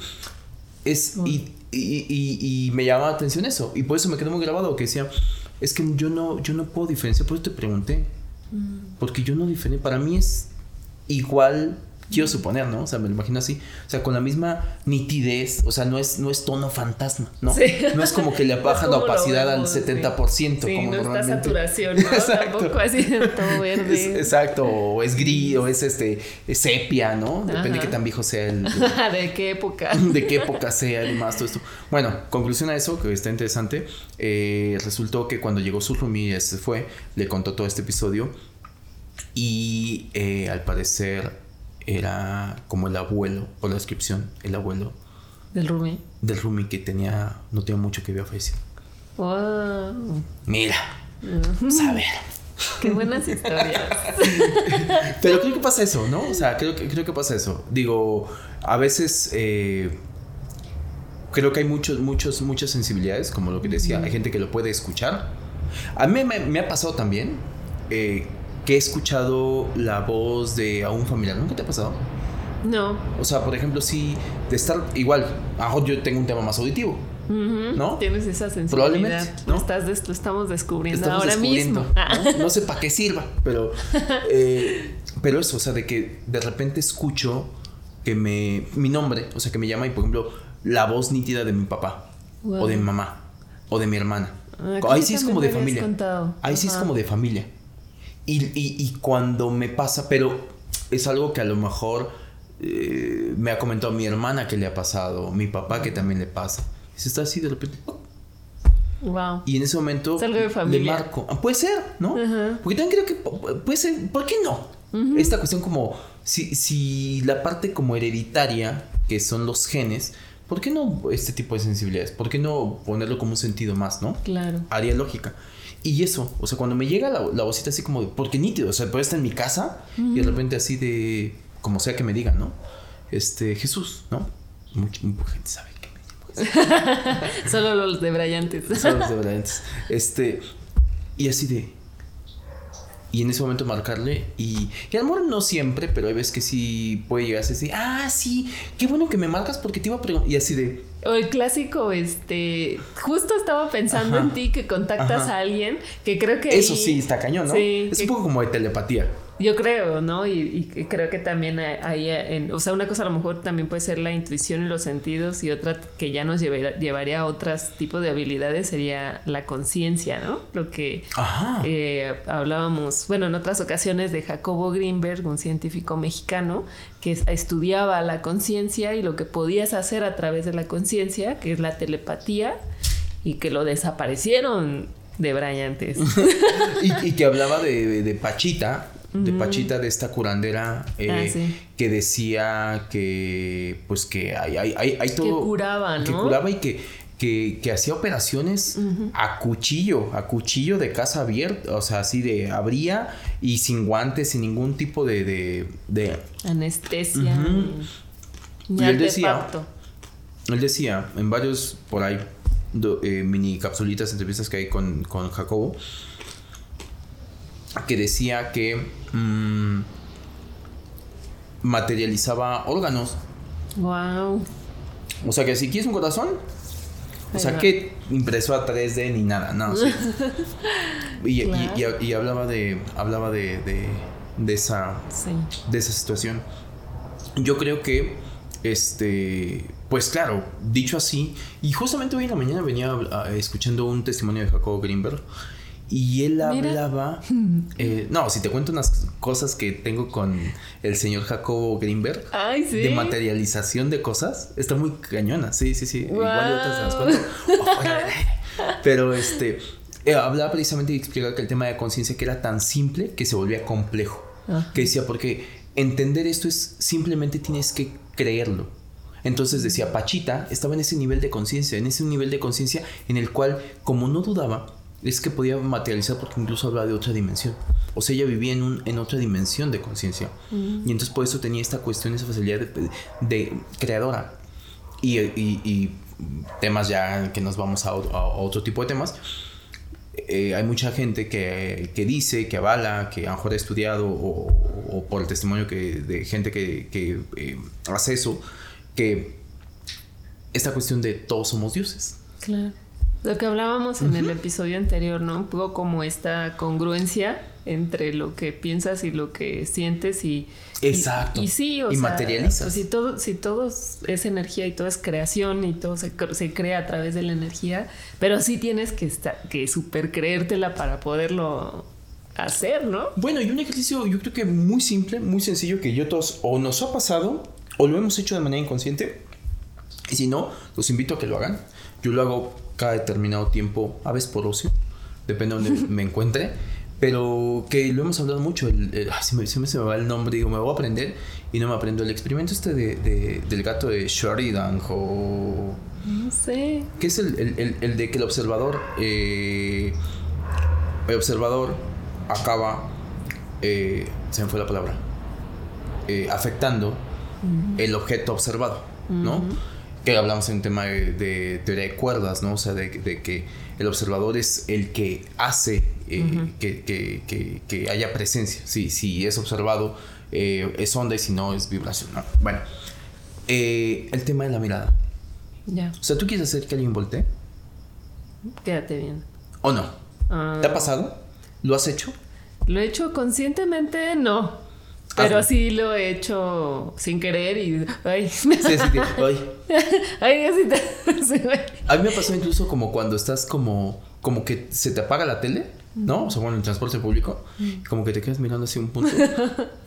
Es. Y, y, y, y me llama la atención eso. Y por eso me quedó muy grabado que decía es que yo no, yo no puedo diferenciar, por eso te pregunté. Mm. Porque yo no diferencio, para mí es igual quiero suponer, ¿no? O sea, me lo imagino así. O sea, con la misma nitidez, o sea, no es, no es tono fantasma, ¿no? Sí. No es como que le [laughs] baja la opacidad al 70%. Sí, como no está saturación, ¿no? [laughs] exacto. Tampoco así todo [laughs] verde. exacto, o es gris, o es este, sepia, ¿no? Depende de qué tan viejo sea el... de qué época. de qué época sea, además, todo esto. Bueno, conclusión a eso, que está interesante, eh, resultó que cuando llegó su roomie, se fue, le contó todo este episodio y eh, al parecer era como el abuelo, por la descripción, el abuelo. ¿Del Rumi? Del Rumi que tenía, no tenía mucho que había fallecido. Wow. Mira, saber. Qué buenas historias. [laughs] Pero creo que pasa eso, ¿no? O sea, creo que, creo que pasa eso. Digo, a veces eh, creo que hay muchos, muchos, muchas sensibilidades, como lo que decía, hay gente que lo puede escuchar. A mí me, me ha pasado también eh, que he escuchado la voz de a un familiar. ¿Nunca te ha pasado? No. O sea, por ejemplo, si de estar igual, yo tengo un tema más auditivo. ¿No? Tienes esa sensibilidad. Probablemente. ¿no? Estás lo estamos descubriendo ahora mismo. ¿no? sé para qué sirva, pero, [laughs] eh, pero eso, o sea, de que de repente escucho que me, mi nombre, o sea, que me llama y por ejemplo, la voz nítida de mi papá, o de mi mamá, o de mi hermana. Ah, Ahí sí es como de familia. Ahí sí es como de familia. Y, cuando me pasa, pero es algo que a lo mejor eh, me ha comentado mi hermana que le ha pasado, mi papá que también le pasa. Se está así de repente. Wow. Y en ese momento le marco. Ah, puede ser, ¿no? Porque también creo que puede ser. ¿Por qué no? Esta cuestión como si, si la parte como hereditaria, que son los genes, ¿por qué no este tipo de sensibilidades? ¿Por qué no ponerlo como un sentido más, no? Claro. Haría lógica. Y eso, o sea, cuando me llega la, la vocita así como de, porque nítido, o sea, puede estar en mi casa y de repente así de, como sea que me digan, ¿no? Este, Jesús, ¿no? Mucha, gente sabe que me llamo [laughs] Solo los de brillantes. Solo los de brillantes. Este, y así de, y en ese momento marcarle y, y a lo mejor no siempre, pero hay veces que sí puede llegar a decir, ah, sí, qué bueno que me marcas porque te iba a preguntar. Y así de, o el clásico, este, justo estaba pensando en ti que contactas a alguien que creo que... Eso sí, está cañón, ¿no? Sí, es un poco como de telepatía. Yo creo, ¿no? Y, creo que también hay, o sea, una cosa a lo mejor también puede ser la intuición y los sentidos y otra que ya nos llevaría, a otros tipos de habilidades sería la conciencia, ¿no? Lo que eh, hablábamos, bueno, en otras ocasiones de Jacobo Greenberg, un científico mexicano, que estudiaba la conciencia y lo que podías hacer a través de la conciencia, que es la telepatía, y que lo desaparecieron de Brillantes. [laughs] y, que hablaba de Pachita, de Pachita, de esta curandera, eh, ah, que decía que, pues que hay, hay, hay, todo. Que curaba, ¿no? Que curaba y que, que, hacía operaciones a cuchillo, a cuchillo de casa abierta, o sea, así de abría y sin guantes, sin ningún tipo de. de, Anestesia. y él decía. Él decía, en varios por ahí, eh, mini capsulitas, entrevistas que hay con, con Jacobo que decía que mm, materializaba órganos. Wow. O sea que si quieres un corazón, o sea que impresora 3D ni nada, no. [laughs] y, y, hablaba de hablaba de, de, esa de esa situación. Yo creo que este pues claro, dicho así, y justamente hoy en la mañana venía escuchando un testimonio de Jacobo Greenberg y él hablaba. [laughs] Eh, no, si te cuento unas cosas que tengo con el señor Jacobo Greenberg. De materialización de cosas. Está muy cañona. Sí, sí, sí. Igual otras las [laughs] Pero este. Eh, hablaba precisamente y explicaba que el tema de conciencia que era tan simple que se volvía complejo. Que decía, porque entender esto es simplemente tienes que creerlo. Entonces decía, Pachita estaba en ese nivel de conciencia, en ese nivel de conciencia en el cual, como no dudaba, es que podía materializar porque incluso hablaba de otra dimensión. O sea, ella vivía en, un, en otra dimensión de conciencia. Mm. Y entonces por eso tenía esta cuestión, esa facilidad de, creadora. Y, y, temas ya que nos vamos a, otro tipo de temas. Eh, hay mucha gente que, que, dice, que avala, que a lo mejor ha estudiado o, por el testimonio que, de gente que, que eh, hace eso, que esta cuestión de todos somos dioses. Claro. Lo que hablábamos en el episodio anterior, ¿no? Un poco como esta congruencia entre lo que piensas y lo que sientes y... Exacto. Y, sí, o y sea, materializas. pues, si todo, si todo es energía y todo es creación y todo se, se crea a través de la energía, pero sí tienes que estar, que super creértela para poderlo hacer, ¿no? Bueno, y un ejercicio yo creo que muy simple, muy sencillo, que yo todos o nos ha pasado o lo hemos hecho de manera inconsciente. Y si no, los invito a que lo hagan. Yo lo hago cada determinado tiempo, a veces por ocio, depende de donde me [laughs] encuentre. Pero que lo hemos hablado mucho. El, el- se, me, se me- se me va el nombre, digo, me voy a aprender y no me aprendo. El experimento este de, de- del gato de Sheridan o No sé. que es el, el- el- el de que el observador eh, el observador acaba eh, se me fue la palabra eh, afectando el objeto observado ¿no? Que hablamos en un tema de, de teoría de cuerdas ¿no? o sea de, de que el observador es el que hace eh, que, que- que- que haya presencia si, si es observado eh, es onda y si no es vibración ¿no? bueno eh, el tema de la mirada Ya, o sea, ¿tú quieres hacer que alguien voltee? quédate bien. ¿O no? Ah, ¿Te ha pasado? ¿Lo has hecho? Lo he hecho conscientemente, no. Pero Hazlo. sí lo he hecho sin querer y. Ay, Sí, sí, sí. Ay. [laughs] ay, sí, güey. A mí me pasado incluso como cuando estás como, como que se te apaga la tele, ¿no? O sea, bueno, en el transporte público, como que te quedas mirando así un punto. [laughs]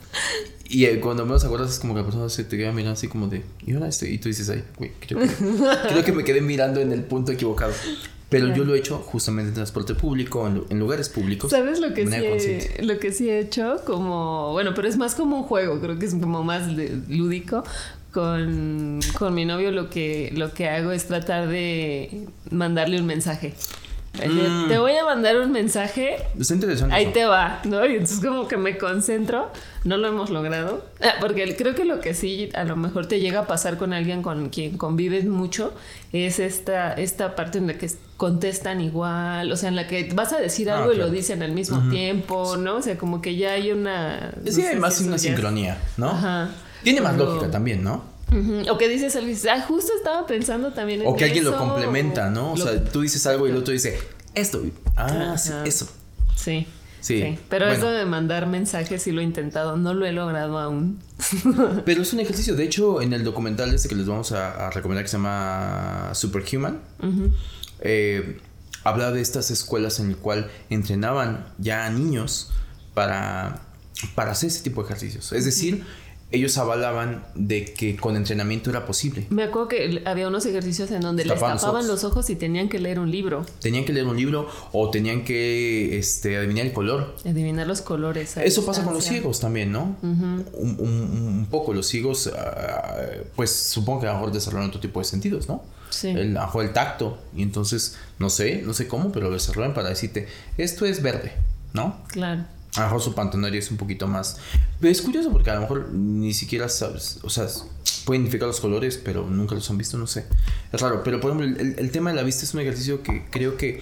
Y eh, cuando menos acuerdas es como que la persona se te queda mirando así como de, ¿y ahora este? Y tú dices, ay, güey, creo que, creo que me quedé mirando en el punto equivocado. Pero yo lo he hecho justamente en transporte público, en, en lugares públicos. ¿Sabes lo que, sí he, lo que sí he hecho? Como, bueno, pero es más como un juego, creo que es como más de- lúdico. Con, con mi novio lo que, lo que hago es tratar de mandarle un mensaje. Mm. Te voy a mandar un mensaje, Está interesante. ahí eso. te va, ¿no? Y entonces como que me concentro, no lo hemos logrado. Ah, Porque creo que lo que sí a lo mejor te llega a pasar con alguien con quien convives mucho es esta, esta parte en la que contestan igual, o sea, en la que vas a decir Ah, algo y claro. lo dicen al mismo tiempo, ¿no? O sea, como que ya hay una... no Sí, sé hay más una es- sincronía, ¿no? Ajá. Tiene más Pero- lógica también, ¿no? O que dices algo y dices, ah, justo estaba pensando también en O que alguien lo eso", complementa, ¿no? O lo- sea, tú dices algo y el otro dice, esto. Ah, sí, eso. Sí. Sí, Sí, pero bueno. eso de mandar mensajes sí lo he intentado, no lo he logrado aún. [laughs] Pero es un ejercicio. De hecho, en el documental este que les vamos a, a recomendar que se llama Superhuman, eh, habla de estas escuelas en el cual entrenaban ya a niños para, para hacer ese tipo de ejercicios. Es decir, ellos avalaban de que con entrenamiento era posible. Me acuerdo que había unos ejercicios en donde les Tapaban los ojos. los ojos y tenían que leer un libro, Tenían que leer un libro o tenían que este, adivinar el color. adivinar los colores. Eso pasa con los ciegos también, ¿no? un, un- un poco los ciegos, ah, pues supongo que a lo mejor desarrollan otro tipo de sentidos, ¿no? Sí. El, a lo mejor el tacto. Y entonces, no sé, no sé cómo, pero lo desarrollan para decirte, esto es verde, ¿no? Claro. A lo mejor su pantanoria es un poquito más... Es curioso porque a lo mejor ni siquiera sabes, o sea, pueden identificar los colores, pero nunca los han visto, no sé. Es raro, pero por ejemplo, el, el tema de la vista es un ejercicio que creo que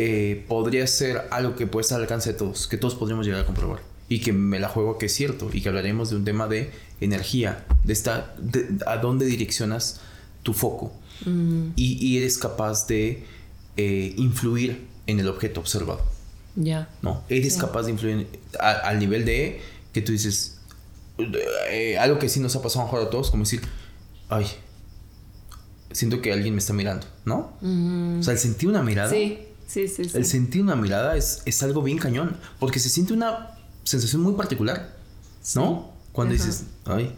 eh, podría ser algo que puede estar al alcance de todos, que todos podríamos llegar a comprobar. Y que me la juego que es cierto, y que hablaremos de un tema de energía, de, esta, de a dónde direccionas tu foco. Y, y eres capaz de eh, influir en el objeto observado. Ya. ¿no? Eres Sí. capaz de influir a- al nivel de que tú dices, eh, algo que sí nos ha pasado mejor a todos, como decir, ay, siento que alguien me está mirando, ¿no? O sea, el sentir una mirada, Sí, sí, sí. sí. el sentir una mirada es, es algo bien cañón, porque se siente una sensación muy particular, ¿no? Cuando Ajá. dices, ay.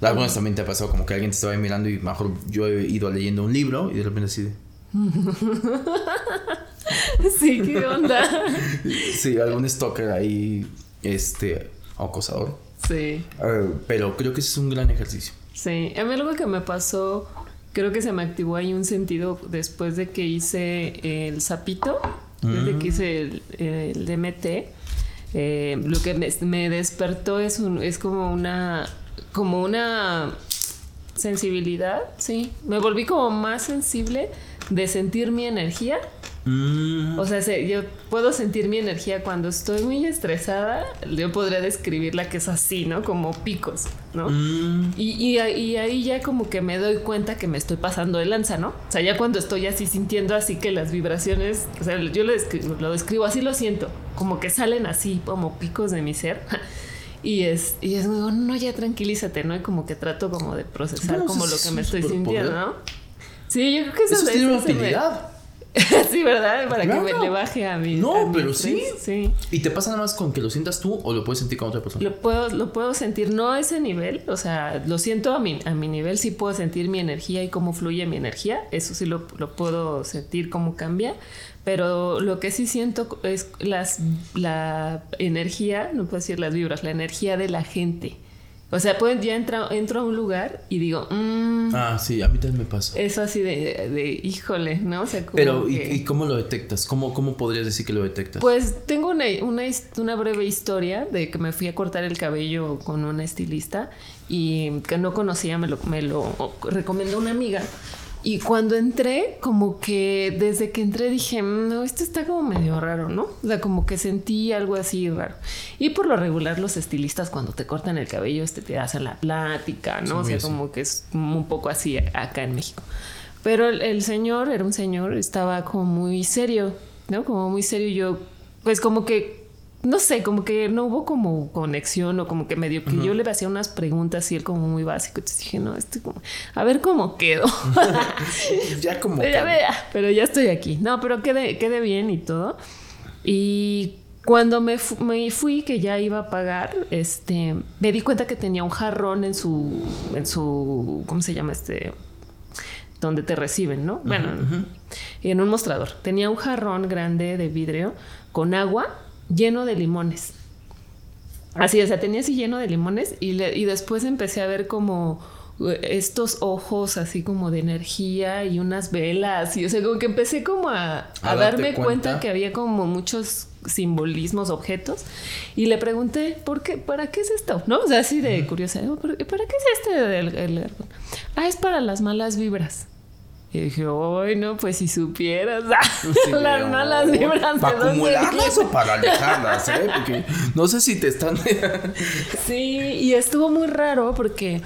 Algunas también te ha pasado como que alguien te estaba mirando y mejor yo he ido leyendo un libro y de repente así de... [laughs] [laughs] Sí, ¿qué onda? Sí, algún stalker ahí, este, acosador. sí. Eh, pero creo que ese es un gran ejercicio. Sí, a mí algo que me pasó, creo que se me activó ahí un sentido después de que hice el sapito, desde que hice el, el DMT. eh, lo que me, me despertó es, un, es como una, como una sensibilidad, sí. Me volví como más sensible de sentir mi energía Mm. O sea, yo puedo sentir mi energía cuando estoy muy estresada. Yo podría describirla que es así, ¿no? Como picos, ¿no? Mm. Y, y, ahí ya como que me doy cuenta que me estoy pasando de lanza, ¿no? O sea, ya cuando estoy así sintiendo así que las vibraciones, o sea, yo lo describo, lo describo así, lo siento, como que salen así como picos de mi ser. [laughs] Y es, y es no, ya tranquilízate, ¿no? Y como que trato como de procesar como lo que me estoy sintiendo, ¿no? Sí, yo creo que eso, eso tiene una utilidad. [laughs] sí, ¿verdad? Para que me le baje a mí. No, pero sí. sí. ¿Y te pasa nada más con que lo sientas tú o lo puedes sentir con otra persona? Lo puedo, lo puedo sentir, no a ese nivel, o sea, lo siento a mi, a mi nivel, sí puedo sentir mi energía y cómo fluye mi energía, eso sí lo, lo puedo sentir, cómo cambia, pero lo que sí siento es las, la energía, no puedo decir las vibras, la energía de la gente. O sea, pues ya entro, entro a un lugar y digo, mmm, ah, sí, a mí también me pasa. Eso así de, de híjole, ¿no? O sea, como Pero, ¿y, cómo lo detectas? ¿Cómo, ¿Cómo podrías decir que lo detectas? Pues tengo una, una, una breve historia de que me fui a cortar el cabello con una estilista y que no conocía, me lo, me lo recomendó una amiga. Y cuando entré, como que desde que entré dije, mm, no, esto está como medio raro, ¿no? O sea, como que sentí algo así raro. Y por lo regular los estilistas cuando te cortan el cabello, este te hacen la plática, ¿no? o sea, como que es un poco así acá en México. Pero el, el, señor, era un señor, estaba como muy serio, ¿no? Como muy serio. Yo, pues como que no sé, como que no hubo como conexión o como que medio que yo le hacía unas preguntas y él como muy básico. Entonces dije, no, estoy como, a ver cómo quedo. [laughs] ya como. [laughs] Pero ya, pero ya estoy aquí. No, pero quede, quede bien y todo. Y cuando me, me, fui, que ya iba a pagar, este, me di cuenta que tenía un jarrón en su, en su, ¿cómo se llama este? Donde te reciben, ¿no? Bueno, en un mostrador. Tenía un jarrón grande de vidrio con agua lleno de limones. Así, o sea, tenía así lleno de limones y, y después empecé a ver como eh, estos ojos así como de energía y unas velas y o sea como que empecé como a, darme cuenta? que había como muchos simbolismos objetos y le pregunté por qué para qué es esto no o sea así de curiosidad para qué es este ah es para las malas vibras y dije, ¡ay, no! Pues si supieras [laughs] las malas vibras. ¿Para acumularlas o para alejarlas? ¿eh? Porque no sé si te están. [laughs] sí, y estuvo muy raro porque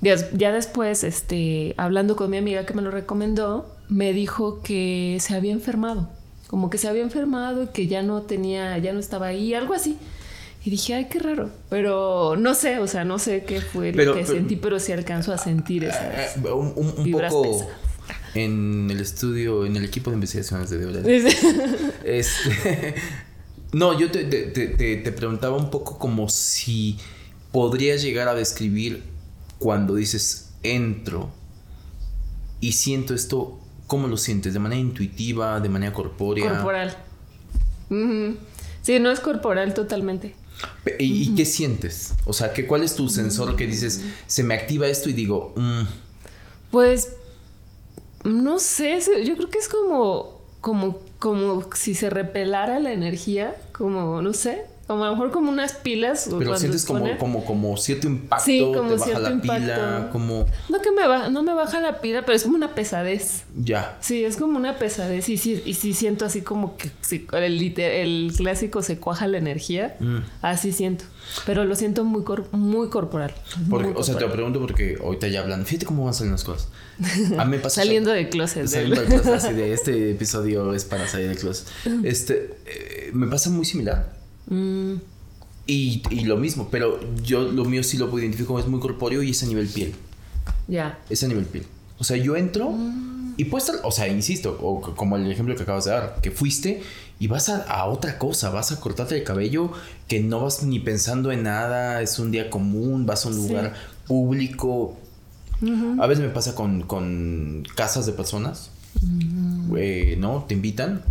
ya, después, este, hablando con mi amiga que me lo recomendó, me dijo que se había enfermado. Como que se había enfermado y que ya no tenía, ya no estaba ahí, algo así. Y dije, ay, qué raro. Pero no sé, o sea, no sé qué fue lo que sentí, pero sí alcanzo a sentir esas eh, un, un, poco en el estudio, en el equipo de investigaciones de Deola. este, no, yo te, te, preguntaba un poco como si podrías llegar a describir cuando dices entro y siento esto, ¿cómo lo sientes? ¿De manera intuitiva, de manera corpórea? Corporal. Sí, no es corporal totalmente. ¿Y, qué sientes? O sea, ¿qué, ¿cuál es tu sensor que dices, se me activa esto y digo, mm"? pues no sé, yo creo que es como, como, como si se repelara la energía, como, no sé, como a lo mejor como unas pilas. Pero sientes como, como, como cierto impacto, sí, como te baja la pila, como... No que me baja, no me baja la pila, pero es como una pesadez. Ya. Sí, es como una pesadez y sí, y sí siento así como que el, el clásico se cuaja la energía, mm. así siento. Pero lo siento muy, muy corporal. o sea, te lo pregunto porque ahorita ya hablan. Fíjate cómo van saliendo las cosas. A mí me pasa. [laughs] saliendo de closet. Saliendo de closet. Así de [laughs] este episodio es para salir de closet. Este. Eh, me pasa muy similar. Mm. Y, y, lo mismo, pero yo lo mío sí lo puedo identificar como es muy corpóreo y es a nivel piel. Ya. Es a nivel piel. O sea, yo entro mm. y puedes estar, o sea, insisto, o como el ejemplo que acabas de dar, que fuiste y vas a, otra cosa, vas a cortarte el cabello que no vas ni pensando en nada, es un día común, vas a un lugar público. A veces me pasa con, casas de personas, ¿no? Te invitan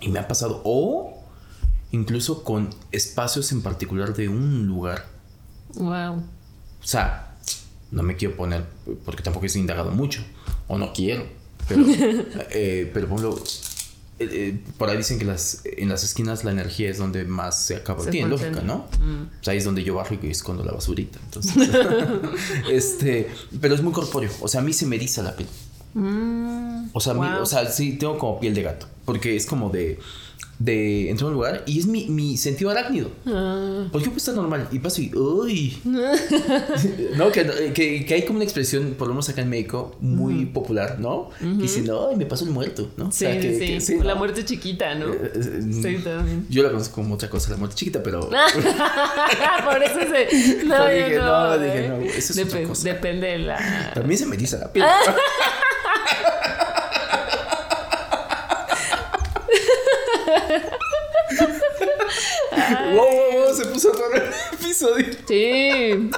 y me ha pasado, o incluso con espacios en particular de un lugar. Wow. O sea, no me quiero poner, porque tampoco he indagado mucho, o no quiero, pero, [laughs] eh, pero por ejemplo, eh, eh, por ahí dicen que las, en las esquinas la energía es donde más se acaba. Tiene lógica, ¿no? Mm. Pues ahí es donde yo bajo y escondo la basurita. Entonces, [laughs] este, pero es muy corpóreo. O sea, a mí se me eriza la piel. Mm, o, sea, o sea, sí, tengo como piel de gato. Porque es como de de entrar a un lugar y es mi, mi sentido arácnido. Ah. Porque yo puedo estar normal y paso y ¡Uy! [laughs] no, que, que, que, hay como una expresión, por lo menos acá en México, muy popular, ¿no? Y dicen, ¡ay, me pasó el muerto! ¿no? Sí, sí, sí, La muerte chiquita, ¿no? Eh, eh, sí, también. Yo la conozco como otra cosa, la muerte chiquita, pero. [laughs] por eso se. [laughs] No, dije, no, dije, no, eso es otra cosa. Depende de la. También se me dice la piel. Wow, wow, wow, se puso todo el [laughs] episodio. Sí. [laughs]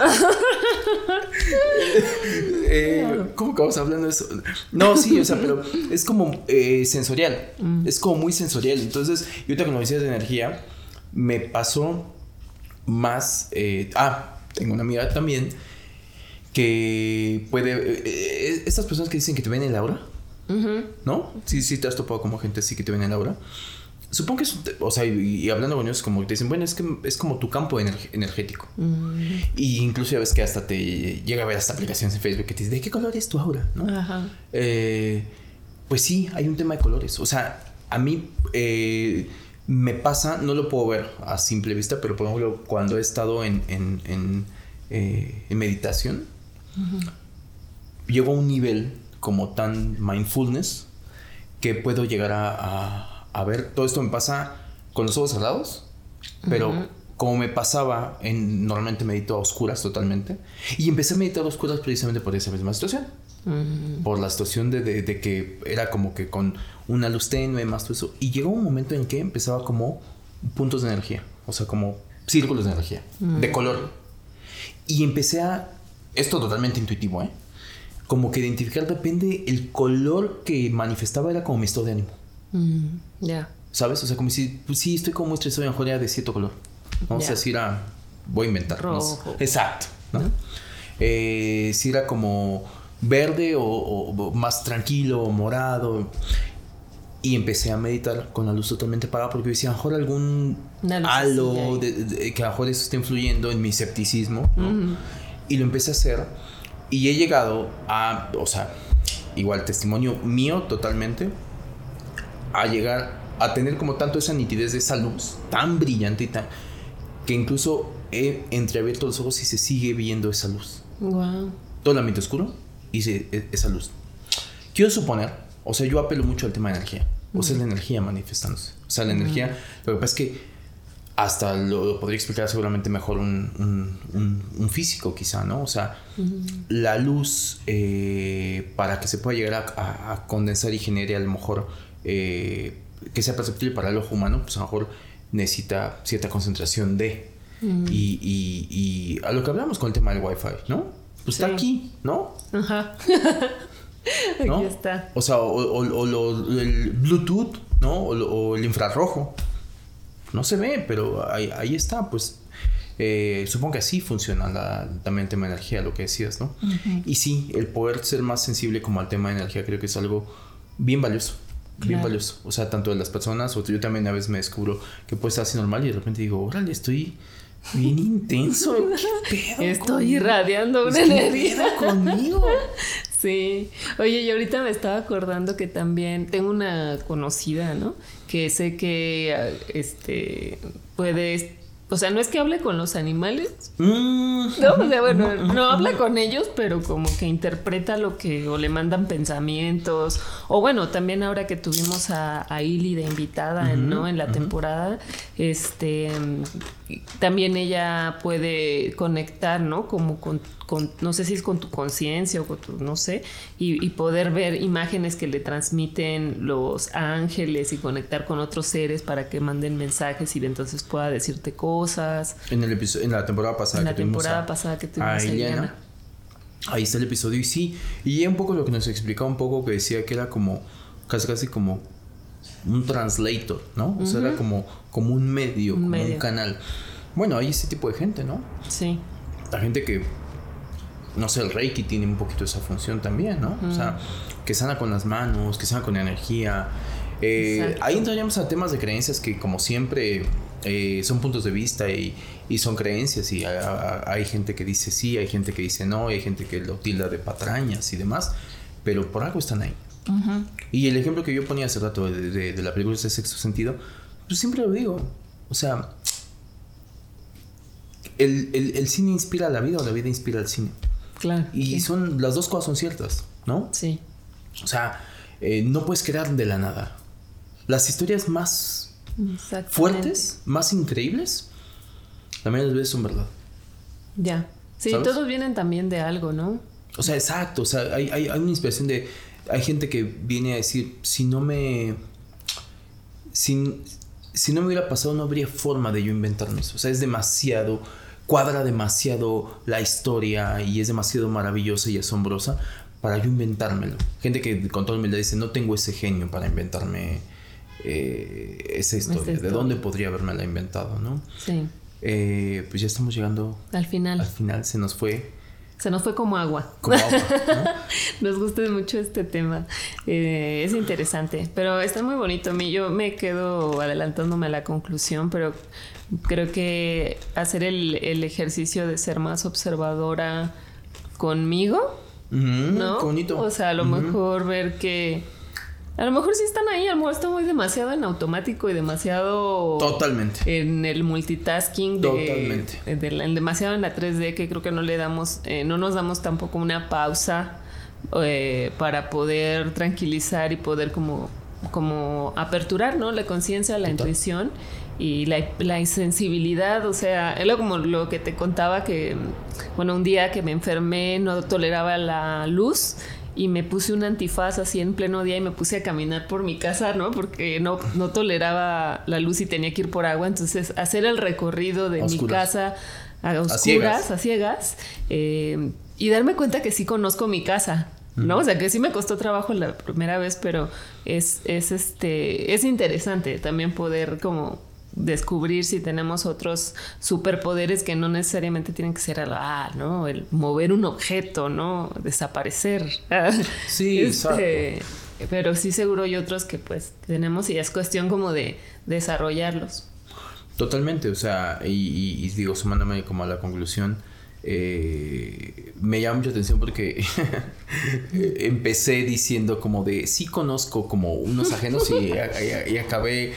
eh, ¿Cómo que vamos hablando de eso? No, sí, o sea, pero es como eh, sensorial. Mm. Es como muy sensorial. Entonces, yo tengo decías de energía, me pasó más. Eh, ah, tengo una amiga también que puede. Eh, estas personas que dicen que te ven en la. ¿No? Sí, sí, te has topado como gente así que te ven en la. Supongo que es, o sea, y, hablando con ellos, como te dicen, bueno, es que es como tu campo energético. Mm. Y incluso ya ves que hasta te llega a ver hasta aplicaciones en Facebook que te dicen, ¿de qué color es tu aura? ¿No? Ajá. Eh, pues sí, hay un tema de colores. O sea, a mí eh, me pasa, no lo puedo ver a simple vista, pero por ejemplo, cuando he estado en, en, en, eh, meditación, llego a un nivel como tan mindfulness que puedo llegar a a ver, todo esto me pasa con los ojos cerrados, pero como me pasaba, en, normalmente medito a oscuras totalmente, y empecé a meditar a oscuras precisamente por esa misma situación. Por la situación de, que era como que con una luz tenue, más todo eso. Y llegó un momento en que empezaba como puntos de energía, o sea, como círculos de energía, de color. Y empecé a, esto totalmente intuitivo, ¿eh? Como que identificar depende el color que manifestaba era como mi estado de ánimo. Mm, ya. ¿Sabes? O sea, como si, pues sí, estoy como muy estresado, mejor ya de cierto color. Vamos a decir, voy a inventar. Rojo. exacto. ¿no? Eh, si era como verde o, más tranquilo, morado. Y empecé a meditar con la luz totalmente apagada porque decía, a lo mejor algún halo de, que a lo mejor eso está influyendo en mi escepticismo. Y lo empecé a hacer. Y he llegado a, o sea, igual testimonio mío totalmente a llegar a tener como tanto esa nitidez de esa luz tan brillante y tan que incluso he entreabierto los ojos y se sigue viendo esa luz. Wow. Todo el ambiente oscuro y e, esa luz. Quiero suponer, o sea, yo apelo mucho al tema de energía. O sea, la energía manifestándose. O sea, la energía, lo que pasa es que hasta lo, podría explicar seguramente mejor un, un, físico quizá, ¿no? O sea, la luz eh, para que se pueda llegar a, a, condensar y genere a lo mejor eh, que sea perceptible para el ojo humano, pues a lo mejor necesita cierta concentración de. Mm. Y, y, a lo que hablamos con el tema del Wi-Fi, ¿no? Pues está aquí, ¿no? Ajá. [laughs] aquí está. O sea, o, el Bluetooth, ¿no? O, el infrarrojo. No se ve, pero ahí, ahí está, pues. Eh, supongo que así funciona la, también el tema de energía, lo que decías, ¿no? Y sí, el poder ser más sensible como al tema de energía creo que es algo bien valioso bien valioso. O sea, tanto de las personas, o yo también a veces me descubro que puede estar así normal y de repente digo, órale, estoy bien intenso. ¿Qué pedo estoy irradiando una energía conmigo. [laughs] Sí. Oye, y ahorita me estaba acordando que también tengo una conocida, ¿no? Que sé que este puede o sea, no es que hable con los animales. Mm. No, o sea, bueno, no habla con ellos, pero como que interpreta lo que, o le mandan pensamientos. O bueno, también ahora que tuvimos a, a Ili de invitada, ¿no? En la temporada, este, también ella puede conectar, ¿no? Como con no sé si es con tu conciencia o con tu, no sé, y, poder ver imágenes que le transmiten los ángeles y conectar con otros seres para que manden mensajes y entonces pueda decirte cosas. En el episodio, en la temporada pasada en la temporada pasada que tuvimos a, Ahí está el episodio y sí, y un poco lo que nos explicaba un poco que decía que era como casi casi como un translator, ¿no? O sea, era como, como un medio, como un canal. Bueno, hay ese tipo de gente, ¿no? Sí. La gente que no sé, el Reiki tiene un poquito esa función también, ¿no? O sea, que sana con las manos, que sana con energía. Eh, ahí entraríamos a temas de creencias que, como siempre, eh, son puntos de vista y, son creencias. Y hay gente que dice sí, hay gente que dice no, hay gente que lo tilda de patrañas y demás. pero por algo están ahí. Y el ejemplo que yo ponía hace rato de, de, la película de sexto sentido, pues siempre lo digo. O sea, el, el, cine inspira a la vida o la vida inspira al cine. Claro. Y son, las dos cosas son ciertas, ¿no? Sí. O sea, eh, no puedes crear de la nada. Las historias más fuertes, más increíbles, la mayoría de las veces son verdad. Ya. Sí, todos vienen también de algo, ¿no? O sea, exacto. O sea, hay, hay, hay una inspiración de. Hay gente que viene a decir: si no me. Si, si no me hubiera pasado, no habría forma de yo inventarme eso. O sea, es demasiado. Cuadra demasiado la historia y es demasiado maravillosa y asombrosa para yo inventármelo. Gente que con toda humildad dice: No tengo ese genio para inventarme eh, esa historia. ¿De dónde podría haberme la inventado, no? Sí. Eh, pues ya estamos llegando al final. Al final se nos fue. Se nos fue como agua. Como agua [laughs] nos gusta mucho este tema. Eh, es interesante, pero está muy bonito. A mí yo me quedo adelantándome a la conclusión, pero creo que hacer el, ejercicio de ser más observadora conmigo, ¿no? bonito. O sea, a lo mejor ver que a lo mejor sí están ahí, a lo mejor está muy demasiado en automático y demasiado... Totalmente. En el multitasking. De, Totalmente. demasiado en la 3D que creo que no le damos, eh, no nos damos tampoco una pausa eh, para poder tranquilizar y poder como, como aperturar, ¿no? La conciencia, la intuición y la, la sensibilidad, o sea, es como lo que te contaba que, bueno, un día que me enfermé no toleraba la luz y me puse un antifaz así en pleno día y me puse a caminar por mi casa, ¿no? Porque no, no toleraba la luz y tenía que ir por agua. Entonces, hacer el recorrido de mi casa a oscuras, a ciegas, eh, y darme cuenta que sí conozco mi casa. ¿no? O sea, que sí me costó trabajo la primera vez, pero es, es este, es interesante también poder como descubrir si tenemos otros superpoderes que no necesariamente tienen que ser el, ah, ¿no? el mover un objeto, ¿no? Desaparecer. [laughs] Sí, este, Pero sí seguro hay otros que pues tenemos y es cuestión como de desarrollarlos. Totalmente, o sea, y, digo, sumándome como a la conclusión, eh, me llama mucha atención porque [laughs] empecé diciendo como de sí conozco como unos ajenos y acabé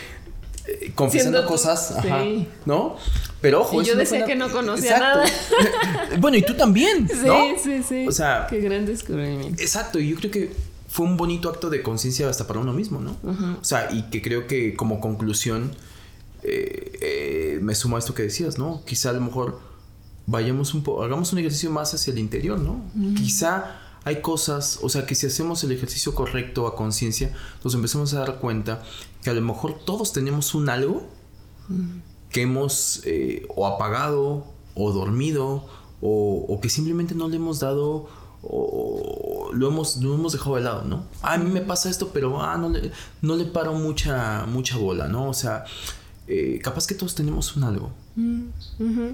eh, confesando cosas, ajá, ¿no? Pero ojo, y yo decía que no conocía nada. [laughs] bueno, y tú también, ¿no? Sí, sí, sí. O sea, qué gran descubrimiento. Exacto, y yo creo que fue un bonito acto de conciencia hasta para uno mismo, ¿no? O sea, y que creo que como conclusión eh, eh, me sumo a esto que decías, ¿no? Quizá a lo mejor vayamos un poco, hagamos un ejercicio más hacia el interior, ¿no? Quizá hay cosas, o sea, que si hacemos el ejercicio correcto a conciencia, nos empezamos a dar cuenta que a lo mejor todos tenemos un algo que hemos eh, o apagado o dormido o, que simplemente no le hemos dado o lo hemos, lo hemos dejado de lado, ¿no? Ah, a mí me pasa esto, pero ah, no, le, no le paro mucha, mucha bola, ¿no? O sea, eh, capaz que todos tenemos un algo.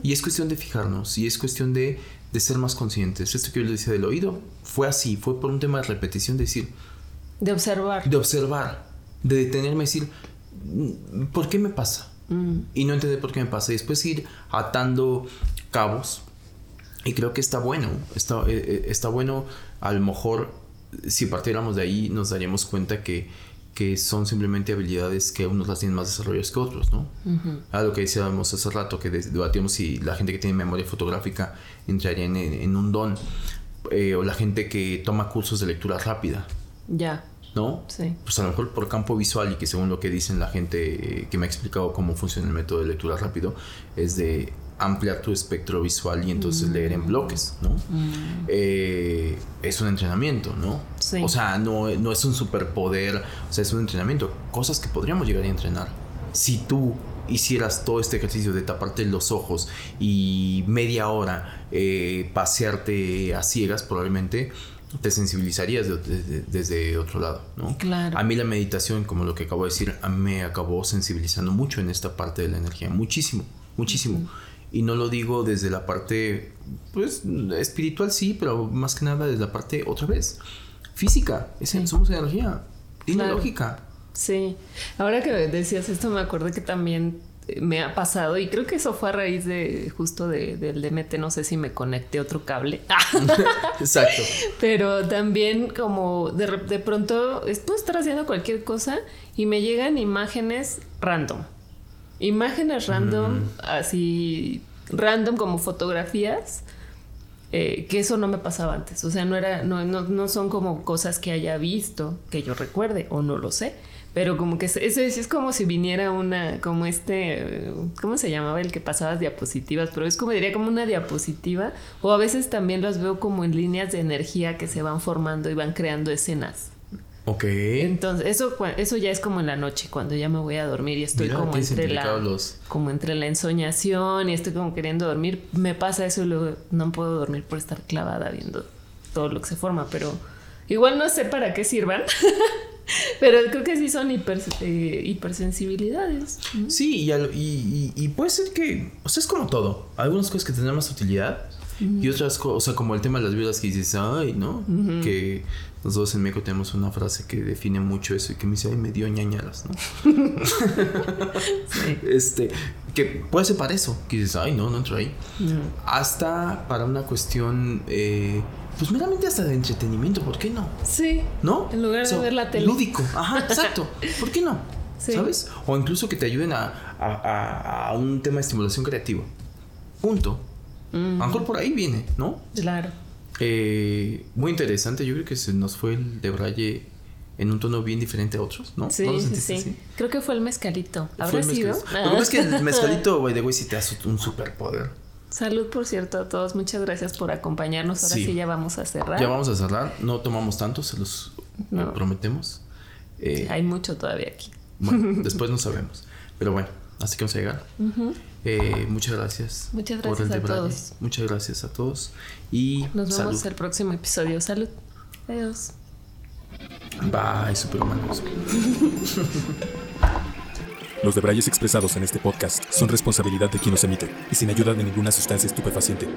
Y es cuestión de fijarnos y es cuestión de de ser más conscientes. Esto que yo les decía del oído fue así, fue por un tema de repetición, de decir... De observar. De observar, de detenerme y decir, ¿por qué me pasa? Mm. Y no entender por qué me pasa. Y después ir atando cabos. Y creo que está bueno, está, eh, eh, está bueno, a lo mejor si partiéramos de ahí nos daríamos cuenta que que son simplemente habilidades que unos las tienen más desarrolladas que otros, ¿no? Algo que decíamos hace rato, que debatíamos si la gente que tiene memoria fotográfica entraría en, un don, eh, o la gente que toma cursos de lectura rápida. Ya. ¿No? Sí. Pues a lo mejor por campo visual y que según lo que dicen la gente eh, que me ha explicado cómo funciona el método de lectura rápido, es de ampliar tu espectro visual y entonces leer en bloques, ¿no? Mm. Eh, es un entrenamiento, ¿no? Sí. O sea, no, no es un superpoder, o sea, es un entrenamiento. Cosas que podríamos llegar a entrenar. Si tú hicieras todo este ejercicio de taparte los ojos y media hora eh, pasearte a ciegas, probablemente te sensibilizarías desde otro lado, ¿no? Claro. A mí la meditación, como lo que acabo de decir, me acabó sensibilizando mucho en esta parte de la energía, muchísimo, muchísimo. Y no lo digo desde la parte, pues, espiritual sí, pero más que nada desde la parte, otra vez, física. Somos energía. Tiene lógica. Sí. Ahora que decías esto, me acordé que también me ha pasado y creo que eso fue a raíz de justo de, del DMT, no sé si me conecté otro cable. [laughs] Exacto. Pero también como de, de pronto puedo estar haciendo cualquier cosa y me llegan imágenes random. Imágenes random, mm. así random como fotografías. Eh, que eso no me pasaba antes. O sea, no era, no, no, no son como cosas que haya visto, que yo recuerde, o no lo sé pero como que eso es, como si viniera una, como este, ¿cómo se llamaba el que pasaba diapositivas? Pero es como diría como una diapositiva. O a veces también las veo como en líneas de energía que se van formando y van creando escenas. Ok. Entonces, eso, eso ya es como en la noche, cuando ya me voy a dormir y estoy como entre la como entre la ensoñación y estoy como queriendo dormir. Me pasa eso y luego no puedo dormir por estar clavada viendo todo lo que se forma, pero igual no sé para qué sirvan. [laughs] Pero creo que sí son hiper, eh, hipersensibilidades. Sí, y, y, puede ser que, o sea, es como todo. Algunas cosas que tienen más utilidad y otras cosas, o sea, como el tema de las viudas que dices, ay, ¿no? Que nosotros en México tenemos una frase que define mucho eso y que me dice, ay, me dio ñañalas, ¿no? sí. [laughs] Este, que puede ser para eso, que dices, ay, no, no entro ahí. Hasta para una cuestión... Eh, pues meramente hasta de entretenimiento, ¿por qué no? Sí. ¿No? En lugar de ver la tele. Lúdico, ajá, exacto. [laughs] ¿Por qué no? ¿Sabes? O incluso que te ayuden a, a, un tema de estimulación creativa. Punto. A lo mejor por ahí viene, ¿no? Claro. Eh, muy interesante, yo creo que se nos fue el de Braille en un tono bien diferente a otros, ¿no? Sí, sí. Creo que fue el mezcalito. ¿Habrá sido? Lo que es que el mezcalito, güey, de güey, sí te hace un superpoder. Salud, por cierto, a todos. Muchas gracias por acompañarnos. Ahora sí. ya vamos a cerrar. Ya vamos a cerrar. No tomamos tanto, se los prometemos. Eh, Hay mucho todavía aquí. Bueno, [laughs] después no sabemos. Pero bueno, así que vamos a llegar. Eh, muchas gracias. Muchas gracias a todos. Muchas gracias a todos. Y nos vemos el próximo episodio. Salud. Adiós. Bye, superhumanos. [laughs] Los debrayes expresados en este podcast son responsabilidad de quien los emite y sin ayuda de ninguna sustancia estupefaciente.